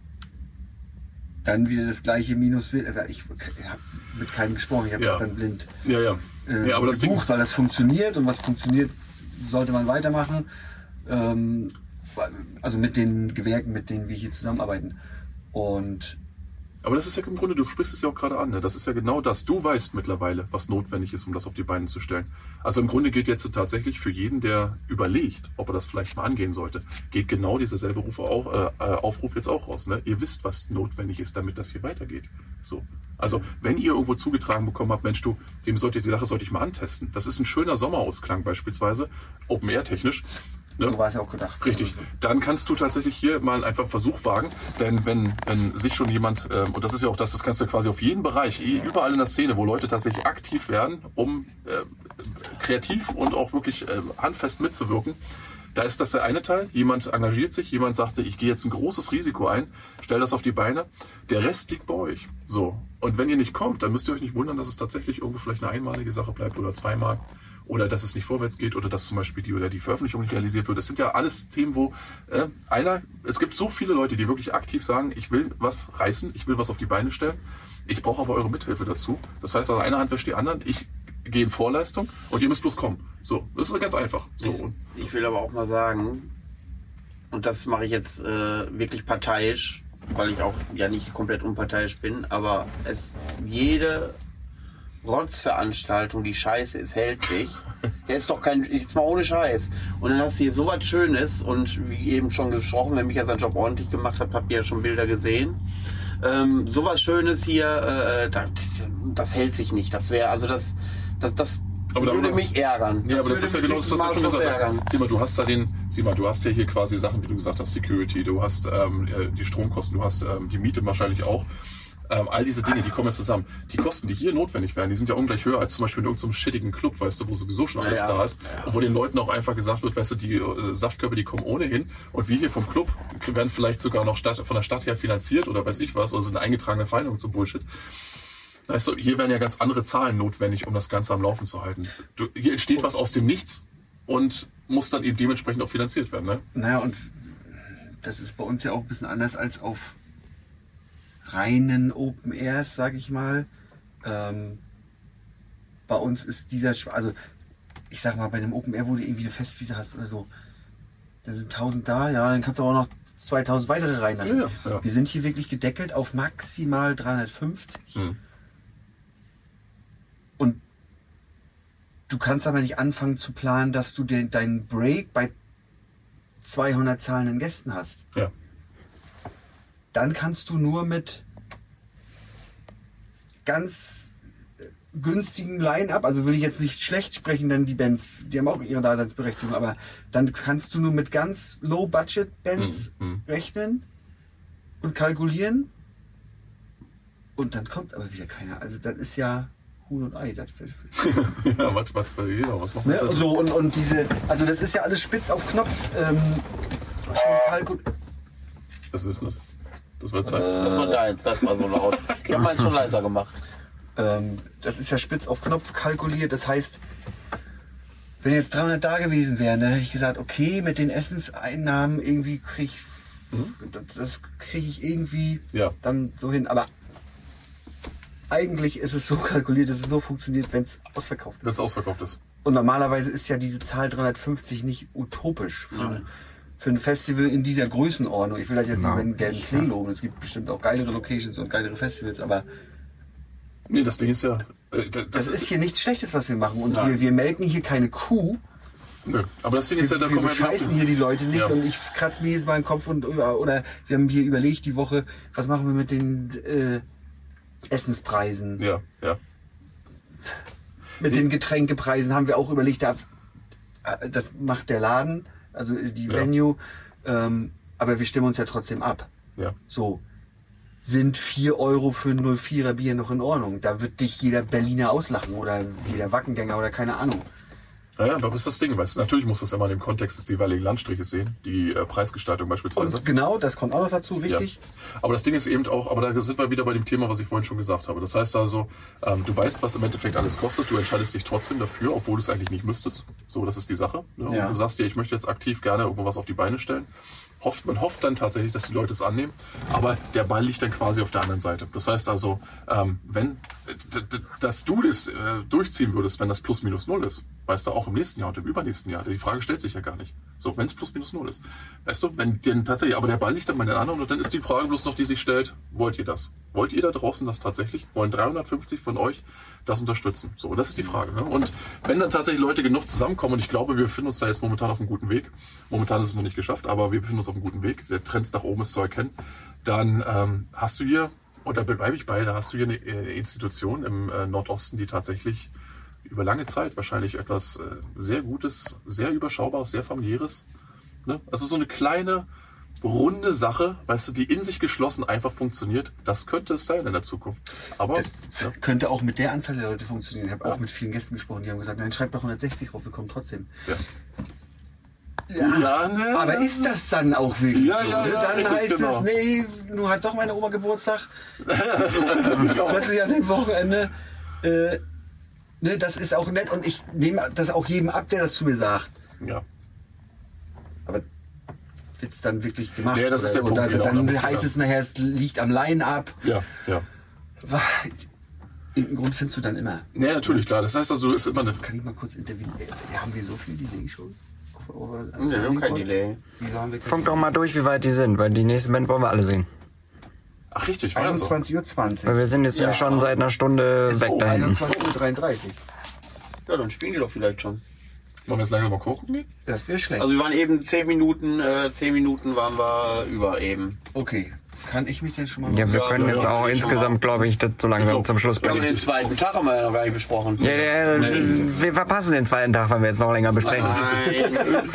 dann wieder das gleiche Minus wird. Also Ich habe mit keinem gesprochen, ich habe Ja. das dann blind Ja, ja. äh, ja, aber das Ding. gebucht, weil das funktioniert und was funktioniert, sollte man weitermachen. Ähm, also mit den Gewerken, mit denen wir hier zusammenarbeiten. Und Aber das ist ja im Grunde, du sprichst es ja auch gerade an, ne? das ist ja genau das. Du weißt mittlerweile, was notwendig ist, um das auf die Beine zu stellen. Also im Grunde geht jetzt tatsächlich für jeden, der überlegt, ob er das vielleicht mal angehen sollte, geht genau dieser selbe Ruf auch, äh, äh, Aufruf jetzt auch raus. Ne? Ihr wisst, was notwendig ist, damit das hier weitergeht. So. Also, wenn ihr irgendwo zugetragen bekommen habt, Mensch, du, dem sollte die Sache sollte ich mal antesten. Das ist ein schöner Sommerausklang beispielsweise, Open Air technisch. Ne? so war es ja auch gedacht. Richtig. Dann kannst du tatsächlich hier mal einfach einen Versuch wagen, denn wenn, wenn sich schon jemand, ähm, und das ist ja auch das, das kannst du quasi auf jeden Bereich, überall in der Szene, wo Leute tatsächlich aktiv werden, um äh, kreativ und auch wirklich äh, handfest mitzuwirken, da ist das der eine Teil. Jemand engagiert sich, jemand sagt sich, ich gehe jetzt ein großes Risiko ein, stell das auf die Beine. Der Rest liegt bei euch. So. Und wenn ihr nicht kommt, dann müsst ihr euch nicht wundern, dass es tatsächlich irgendwo vielleicht eine einmalige Sache bleibt oder zweimal. Oder dass es nicht vorwärts geht oder dass zum Beispiel die oder die Veröffentlichung nicht realisiert wird. Das sind ja alles Themen, wo äh, einer, es gibt so viele Leute, die wirklich aktiv sagen, ich will was reißen, ich will was auf die Beine stellen. Ich brauche aber eure Mithilfe dazu. Das heißt, also eine Hand wäscht die anderen. Ich gehe in Vorleistung und ihr müsst bloß kommen. So, das ist ganz einfach. So. Und Ich will aber auch mal sagen, und das mache ich jetzt äh, wirklich parteiisch, weil ich auch ja nicht komplett unparteiisch bin, aber es jede Rotzveranstaltung, die scheiße ist, hält sich. Der ist doch kein, jetzt mal ohne Scheiß. Und dann hast du hier so was Schönes und wie eben schon gesprochen, wenn mich ja seinen Job ordentlich gemacht hat, habt ihr ja schon Bilder gesehen. Ähm, sowas Schönes hier, äh, das, das hält sich nicht. Das wäre, also das, das, das Aber würde mich ärgern. Ja, aber das ist ja genau das, was du schon gesagt hast. Sieh mal, du hast da den, sieh mal, du hast ja hier quasi Sachen, wie du gesagt hast, Security, du hast ähm, äh, die Stromkosten, du hast ähm, die Miete wahrscheinlich auch. Ähm, all diese Dinge, die kommen jetzt zusammen. Die Kosten, die hier notwendig wären, die sind ja ungleich höher als zum Beispiel in irgendeinem shittigen Club, weißt du, wo sowieso schon alles Ja, da ist. Und wo den Leuten auch einfach gesagt wird, weißt du, die äh, Saftkörper, die kommen ohnehin. Und wir hier vom Club werden vielleicht sogar noch Stadt, von der Stadt her finanziert oder weiß ich was, oder sind eingetragene Vereinigung zum Bullshit. Weißt du, hier werden ja ganz andere Zahlen notwendig, um das Ganze am Laufen zu halten. Du, hier entsteht was aus dem Nichts und muss dann eben dementsprechend auch finanziert werden. Ne? Naja, und das ist bei uns ja auch ein bisschen anders als auf reinen Open Airs, sag ich mal. Ähm, bei uns ist dieser, also ich sag mal, bei einem Open Air, wo du irgendwie eine Festwiese hast oder so, da sind 1000 da, ja, dann kannst du aber noch 2000 weitere reinlassen. Ja, ja. Wir sind hier wirklich gedeckelt auf maximal 350. Hm. Und du kannst aber nicht anfangen zu planen, dass du den, deinen Break bei 200 zahlenden Gästen hast. Ja. Dann kannst du nur mit ganz günstigen Line-Up, also will ich jetzt nicht schlecht sprechen, denn die Bands, die haben auch ihre Daseinsberechtigung, aber dann kannst du nur mit ganz Low-Budget-Bands Hm, hm. rechnen und kalkulieren und dann kommt aber wieder keiner. Also das ist ja Huhn und Ei. Das, ja, was, was, ja, was machen wir ne? So und, und diese, also das ist ja alles spitz auf Knopf. Ähm, schon kalkul Das ist das. Das wird sein. Das war deins, das war so laut. Ich habe meins schon leiser gemacht. ähm, das ist ja spitz auf Knopf kalkuliert. Das heißt, wenn jetzt 300 da gewesen wären, dann hätte ich gesagt, okay, mit den Essenseinnahmen irgendwie kriege ich, das, das kriege ich irgendwie Ja. dann so hin. Aber eigentlich ist es so kalkuliert, dass es nur funktioniert, wenn es ausverkauft Wenn ist. es ausverkauft ist. Und normalerweise ist ja diese Zahl 350 nicht utopisch für, ein- für ein Festival in dieser Größenordnung. Ich will das jetzt nicht Nein. mit dem gelben Klee loben. Es gibt bestimmt auch geilere Locations und geilere Festivals, aber Nee, das Ding ist ja. Äh, das, das, ist hier nichts Schlechtes, was wir machen. Und Nein. wir, wir melken hier keine Kuh. Nö. Aber das Ding ist ja, da kommen wir bescheißen hier die Leute nicht Ja. und ich kratze mir jedes Mal den Kopf und oder wir haben hier überlegt die Woche, was machen wir mit den äh, Essenspreisen, Ja, ja. mit den Getränkepreisen haben wir auch überlegt, da, äh, das macht der Laden, also die Ja. Venue, ähm, aber wir stimmen uns ja trotzdem ab. Ja. So. sind 4 Euro für ein 04er Bier noch in Ordnung. Da wird dich jeder Berliner auslachen oder jeder Wackengänger oder keine Ahnung. Ja, ja, aber das ist das Ding, weißt du, natürlich muss das immer im Kontext des jeweiligen Landstriches sehen, die äh, Preisgestaltung beispielsweise. Und genau, das kommt auch noch dazu, wichtig. Ja. Aber das Ding ist eben auch, aber da sind wir wieder bei dem Thema, was ich vorhin schon gesagt habe. Das heißt also, ähm, du weißt, was im Endeffekt alles kostet, du entscheidest dich trotzdem dafür, obwohl du es eigentlich nicht müsstest. So, das ist die Sache. Ne? Ja. Und du sagst dir, ich möchte jetzt aktiv gerne irgendwo was auf die Beine stellen. Hofft, man hofft dann tatsächlich, dass die Leute es annehmen, aber der Ball liegt dann quasi auf der anderen Seite. Das heißt also, ähm, wenn, dass du das äh, durchziehen würdest, wenn das plus minus null ist, weißt du, auch im nächsten Jahr und im übernächsten Jahr, die Frage stellt sich ja gar nicht. So, wenn es plus minus null ist. Weißt du, wenn denn tatsächlich, aber der Ball liegt dann bei den anderen und dann ist die Frage bloß noch, die sich stellt, wollt ihr das? Wollt ihr da draußen das tatsächlich? Wollen 350 von euch das unterstützen? So, das ist die Frage. Ne? Und wenn dann tatsächlich Leute genug zusammenkommen, und ich glaube, wir befinden uns da jetzt momentan auf einem guten Weg, momentan ist es noch nicht geschafft, aber wir befinden uns auf einem guten Weg, der Trend nach oben ist zu erkennen, dann ähm, hast du hier, und da bleibe ich bei, da hast du hier eine äh, Institution im äh, Nordosten, die tatsächlich über lange Zeit wahrscheinlich etwas äh, sehr Gutes, sehr Überschaubares, sehr familiäres. Ne? Also so eine kleine, runde Sache, weißt du, die in sich geschlossen einfach funktioniert. Das könnte es sein in der Zukunft. Aber Das ja, könnte auch mit der Anzahl der Leute funktionieren. Ich habe auch mit vielen Gästen gesprochen, die haben gesagt, nein, schreibt doch 160 drauf, wir kommen trotzdem. ja. Ja, ne? Aber ist das dann auch wirklich Ja, so? ja, ne? ja, Dann richtig, heißt genau. es, nee, nun hat doch meine Oma Geburtstag. Plötzlich an dem Wochenende. Äh, ne, das ist auch nett und ich nehme das auch jedem ab, der das zu mir sagt. ja. Aber wird's dann wirklich gemacht? Nee, das ist der Punkt, oder genau, da Dann du heißt dann- es nachher, es liegt am Line-Up. Ja, ja. Irgendeinen Grund findest du dann immer. Ja, natürlich, klar. Das heißt also, es ist immer eine. Kann ich mal kurz interviewen? Äh, Haben wir so viel Delay schon? Nee, wir haben kein Delay. Wieso haben wir kein Funk doch mal durch, wie weit die sind, weil die nächste Band wollen wir alle sehen. Ach, richtig, war das so. 21.20 Weil Uhr. wir sind jetzt nämlich schon seit einer Stunde Ist weg so, da hinten. 21.33 Uhr. Ja, dann spielen die doch vielleicht schon. Wollen wir jetzt langsam mal gucken gehen? Das wäre schlecht. Also wir waren eben 10 Minuten, äh, 10 Minuten waren wir über eben. okay, kann ich mich denn schon mal... Ja, wir Ja, können ja, jetzt ja, auch insgesamt, glaube ich, das so langsam glaub, zum Schluss Ja, aber bringen. den zweiten Tag haben wir ja noch gar nicht besprochen. Ja, der, wir verpassen den zweiten Tag, weil wir jetzt noch länger besprechen. Nein.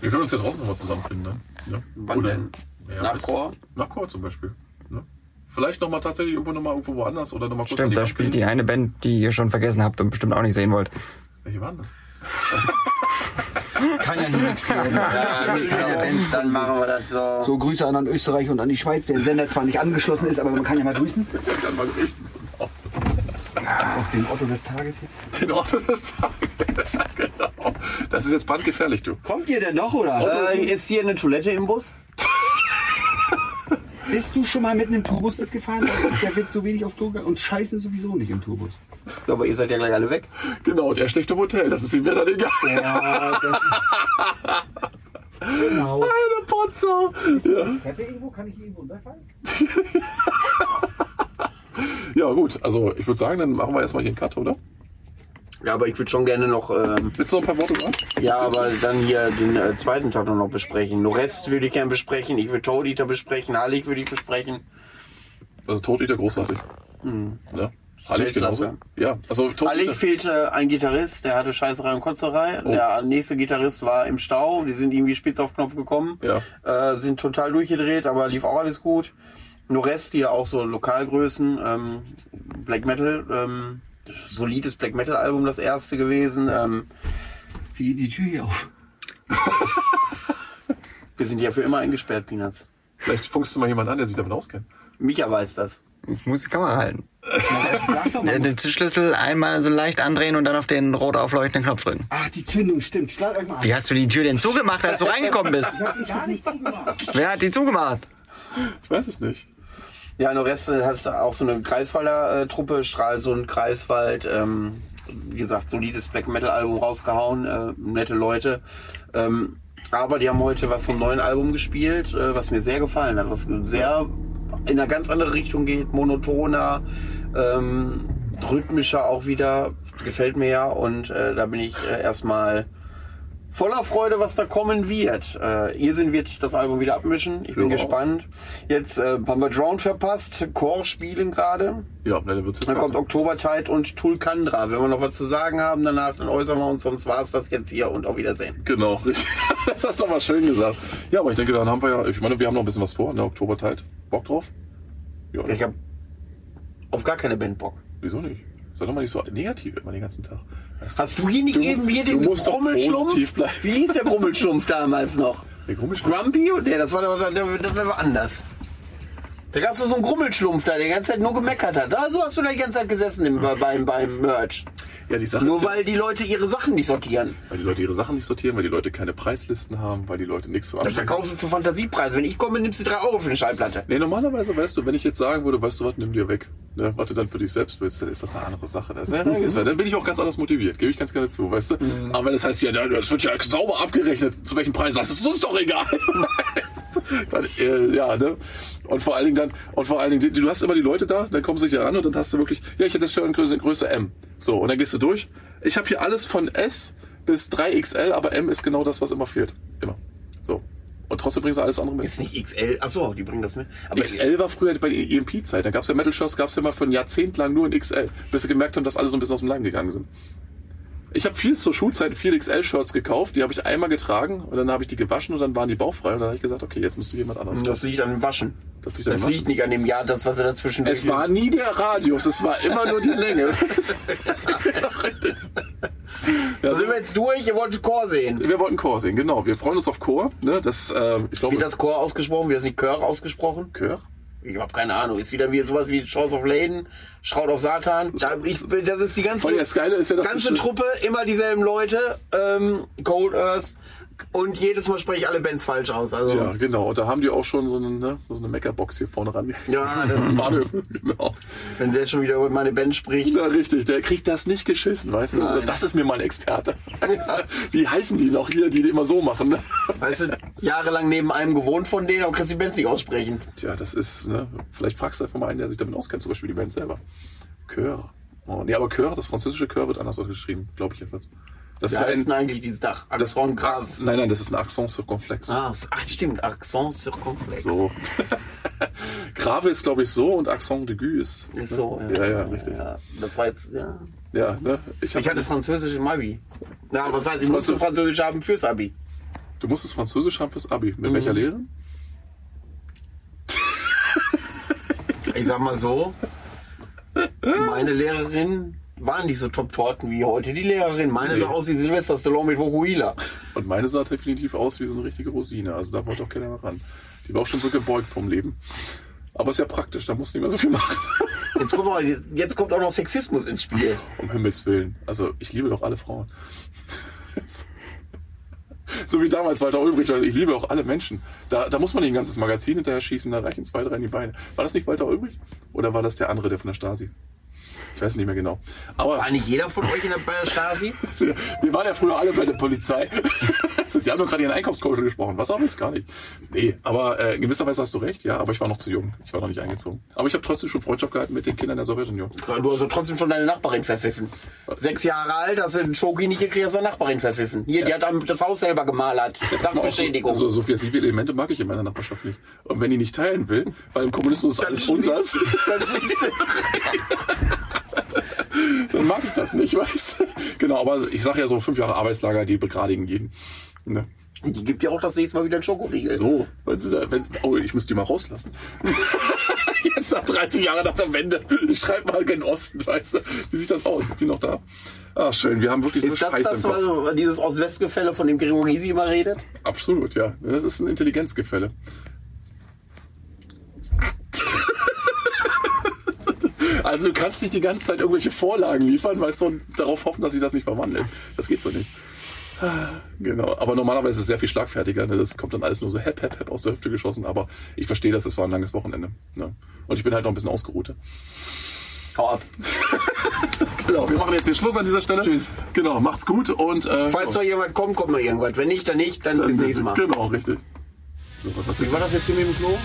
Wir können uns ja draußen nochmal zusammenfinden, ne? Ja. Wann denn? Ja, Nach bis- Chor? Nach Chor zum Beispiel. Vielleicht nochmal tatsächlich irgendwo nochmal irgendwo woanders oder nochmal kurz an Stimmt, die da spielt gehen. die eine Band, die ihr schon vergessen habt und bestimmt auch nicht sehen wollt. Welche waren das? Kann ja hier nichts werden. Ja, Bands, dann machen wir das so. So, Grüße an, an Österreich und an die Schweiz, der Sender zwar nicht angeschlossen ist, aber man kann ja mal grüßen. Dann mal grüßen. Auch den Otto des Tages jetzt. Den Otto des Tages. genau. Das ist jetzt brandgefährlich, du. Kommt ihr denn noch, oder? Äh, ist hier eine Toilette im Bus? Bist du schon mal mit einem Tourbus mitgefahren? Der wird so wenig auf Tour gegangen und scheißen sowieso nicht im Tourbus. Aber ihr seid ja gleich alle weg. Genau, und er schläft im Hotel. Das ist ihm wieder egal. Ja, das Genau. Eine Potzer. Ja. Treppe irgendwo? Kann ich irgendwo runterfallen? ja, gut. Also, ich würde sagen, dann machen wir erstmal hier einen Cut, oder? Ja, aber ich würde schon gerne noch, ähm, Willst du noch ein paar Worte sagen? ja, aber dann hier den äh, zweiten Tag noch besprechen. No Rest würde ich gerne besprechen. Ich würde Toad Eater besprechen. Hallig würde ich besprechen. Also, Todlieder großartig. Ja. Hallig genauso. Ja, also Hallig fehlte ein Gitarrist, der hatte Scheißerei und Kotzerei. Der nächste Gitarrist war im Stau. Die sind irgendwie spitz auf Knopf gekommen. Ja. Äh, sind total durchgedreht, aber lief auch alles gut. No Rest, die ja auch so Lokalgrößen, ähm, Black Metal, ähm, solides Black Metal Album, das erste gewesen. Ähm, Wie geht die Tür hier auf? wir sind ja für immer eingesperrt, Peanuts. Vielleicht funkst du mal jemand an, der sich damit auskennt. Micha weiß das. Ich muss die Kamera halten. Sag doch mal. den Schlüssel einmal so leicht andrehen und dann auf den rot aufleuchtenden Knopf drücken. Ach, die Zündung stimmt. Schlag euch mal an. Wie hast du die Tür denn zugemacht, als du reingekommen bist? Gar nichts gemacht. Wer hat die zugemacht? Ich weiß es nicht. Ja, No Rest äh, hat auch so eine Greifswalder äh, Truppe, Stralsund, Greifswald, ähm, wie gesagt, solides Black Metal Album rausgehauen, äh, nette Leute. Ähm, aber die haben heute was vom neuen Album gespielt, äh, was mir sehr gefallen hat, was sehr in eine ganz andere Richtung geht, monotoner, ähm, rhythmischer auch wieder, gefällt mir ja und äh, da bin ich äh, erstmal voller Freude, was da kommen wird. Äh, Irrsinn wird das Album wieder abmischen. Ich bin Ja. gespannt. Jetzt äh, haben wir Drown verpasst, Core spielen gerade. Ja, ne, dann wird's jetzt Dann kommt. Oktobertide und Tulkandra. Wenn wir noch was zu sagen haben danach, dann äußern wir uns, sonst war es das jetzt hier und auf Wiedersehen. Genau, richtig. Das hast du aber schön gesagt. Ja, aber ich denke, dann haben wir ja, ich meine, wir haben noch ein bisschen was vor in der Oktobertide. Bock drauf? Ja, Ich habe auf gar keine Band Bock. wieso nicht? Sei doch mal nicht so negativ immer den ganzen Tag. Das- Hast du hier nicht Du eben musst- hier den Grummelschlumpf? Wie hieß der Grummelschlumpf damals noch? Der komisch. Grumpy? Nee, das war, der- der- das war anders. Da gab es so einen Grummelschlumpf da, der die ganze Zeit nur gemeckert hat. Da, so hast du da die ganze Zeit gesessen im, beim, beim Merch. Ja, die Sache Nur weil die Leute ihre Sachen nicht sortieren. Weil die Leute ihre Sachen nicht sortieren, weil die Leute keine Preislisten haben, weil die Leute nichts so Das anbieten. verkaufst du zu Fantasiepreis. Wenn ich komme, nimmst du 3 Euro für eine Schallplatte. Nee, normalerweise, weißt du, wenn ich jetzt sagen würde, weißt du was, nimm dir weg. Ne, was du dann für dich selbst willst, dann ist das eine andere Sache. Das ist ja, dann bin ich auch ganz anders motiviert, gebe ich ganz gerne zu, weißt du. Aber wenn das heißt, ja, das wird ja sauber abgerechnet, zu welchem Preis, das ist uns doch egal. dann, äh, ja, ne? Und vor allen Dingen dann, und vor allen Dingen, du hast immer die Leute da, dann kommen sie hier ran und dann hast du wirklich, ja, ich hätte das schon in Größe, M. So, und dann gehst du durch. Ich habe hier alles von S bis 3XL, aber M ist genau das, was immer fehlt. Immer. So. Und trotzdem bringen sie alles andere mit. Ist nicht XL. Achso, die bringen das mit. Aber XL war früher bei der EMP-Zeit. Da gab es ja Metal Shows, gab es ja mal für ein Jahrzehnt lang nur in XL, bis sie gemerkt haben, dass alle so ein bisschen aus dem Leim gegangen sind. Ich habe viel zur Schulzeit viel XL-Shirts gekauft, die habe ich einmal getragen und dann habe ich die gewaschen und dann waren die bauchfrei und dann habe ich gesagt, okay, jetzt müsste jemand anderes Das liegt an dem Waschen. Das liegt an Das dem liegt Waschen. nicht an dem Jahr, das, was er dazwischen Es war nie der Radius, es war immer nur die Länge. Da sind wir jetzt durch, ihr wolltet Chor sehen. Wir wollten Chor sehen, genau. Wir freuen uns auf Chor. Ne? Das, äh, ich glaube, Wie das Chor ausgesprochen? Wie das nicht Chör ausgesprochen? Chör? Ich habe keine Ahnung. Ist wieder wie sowas wie Chance of Laden, Schraut auf Satan. Da, ich, das ist die ganze, das Geile ist ja, dass ganze Truppe, immer dieselben Leute. Ähm, Cold Earth. Und jedes Mal spreche ich alle Bands falsch aus. Also, Ja, genau. Und da haben die auch schon so eine, ne, so eine Meckerbox hier vorne ran. Ja, das- Bahnhof, genau. wenn der schon wieder über meine Band spricht. Ja, richtig, der kriegt das nicht geschissen, weißt du? Nein. Das ist mir mal ein Experte. Wie heißen die noch hier, die, die immer so machen? Ne? Weißt du, jahrelang neben einem gewohnt von denen, aber kannst die Bands nicht aussprechen. Tja, das ist, ne? Vielleicht fragst du einfach mal einen, der sich damit auskennt, zum Beispiel die Band selber. Chör. Oh, nee, aber Chör, das französische Chör wird anders ausgeschrieben, glaube ich jedenfalls. Das ist ja ein, eigentlich dieses Dach? das, Accent grave. Nein, nein, das ist ein Accent circonflex. Ah, ach stimmt, Accent circonflex. So. Grave ist, glaube ich, so und Accent d'aigu ist. Ist so. Ja, ja, richtig. Ja, das war jetzt, ja. Ja, ne? Ich, Ich hatte Französisch im Abi. Na, was heißt, ich musste Französisch haben fürs Abi. du musstest Französisch haben fürs Abi. Mit Mhm. welcher Lehre? Ich sag mal so, meine Lehrerin waren nicht so Top-Torten wie heute die Lehrerin. Meine Nee. sah aus wie Silvester Stallone mit Vokuhila. Und meine sah definitiv aus wie so eine richtige Rosine. Also da wollte auch keiner mehr ran. Die war auch schon so gebeugt vom Leben. Aber ist ja praktisch, da musst du nicht mehr so viel machen. Jetzt kommt, auch, jetzt kommt auch noch Sexismus ins Spiel. Um Himmels Willen. Also ich liebe doch alle Frauen. so wie damals Walter Ulbricht. Also ich liebe auch alle Menschen. Da, da muss man nicht ein ganzes Magazin hinterher schießen, da reichen zwei, drei in die Beine. War das nicht Walter Ulbricht? Oder war das der andere, der von der Stasi? Ich weiß nicht mehr genau. Aber War nicht jeder von euch in der, bei der Stasi? wir, wir waren ja früher alle bei der Polizei. Sie haben doch gerade Ihren Einkaufscoach gesprochen. Was habe ich? Gar nicht. Nee, aber äh, in gewisser Weise hast du recht, ja, aber ich war noch zu jung. Ich war noch nicht eingezogen. Aber ich habe trotzdem schon Freundschaft gehalten mit den Kindern der Sowjetunion. Du hast trotzdem schon deine Nachbarin verpfiffen. Sechs Jahre alt, hast du den Schoki nicht gekriegt, hast deine Nachbarin verpfiffen. Hier, die hat das Haus selber gemalert. Sachbeschädigung. So, so subversive Elemente mag ich in meiner Nachbarschaft nicht. Und wenn die nicht teilen will, weil im Kommunismus ist alles unsers, Dann mag ich das nicht, weißt du? Genau, aber ich sage ja so, fünf Jahre Arbeitslager, die begradigen jeden. Ne? Die gibt ja auch das nächste Mal wieder einen Schokoriegel. So, wenn sie da, wenn, oh, ich muss die mal rauslassen. Jetzt nach 30 Jahren nach der Wende. Ich schreibe mal gen Osten, weißt du? Wie sieht das aus? Ist die noch da? Ah, schön. Wir haben wirklich Ist das das, was, dieses Ost-West-Gefälle, von dem Gregor Gysi immer redet? Absolut, ja. Das ist ein Intelligenzgefälle. Also du kannst nicht die ganze Zeit irgendwelche Vorlagen liefern, weißt du, und darauf hoffen, dass sie das nicht verwandeln. Das geht so nicht. Genau, aber normalerweise ist es sehr viel schlagfertiger. Ne? Das kommt dann alles nur so hepp, hepp, hepp aus der Hüfte geschossen. Aber ich verstehe das, es war ein langes Wochenende. Ne? Und ich bin halt noch ein bisschen ausgeruht. Hau ab. Genau, wir machen jetzt den Schluss an dieser Stelle. Tschüss. Genau, macht's gut und äh, Falls noch jemand kommt, kommt noch irgendwas. Wenn nicht, dann nicht, dann bis nächstes Mal. Genau, richtig. So, was Wie war das jetzt hier mit dem Klo?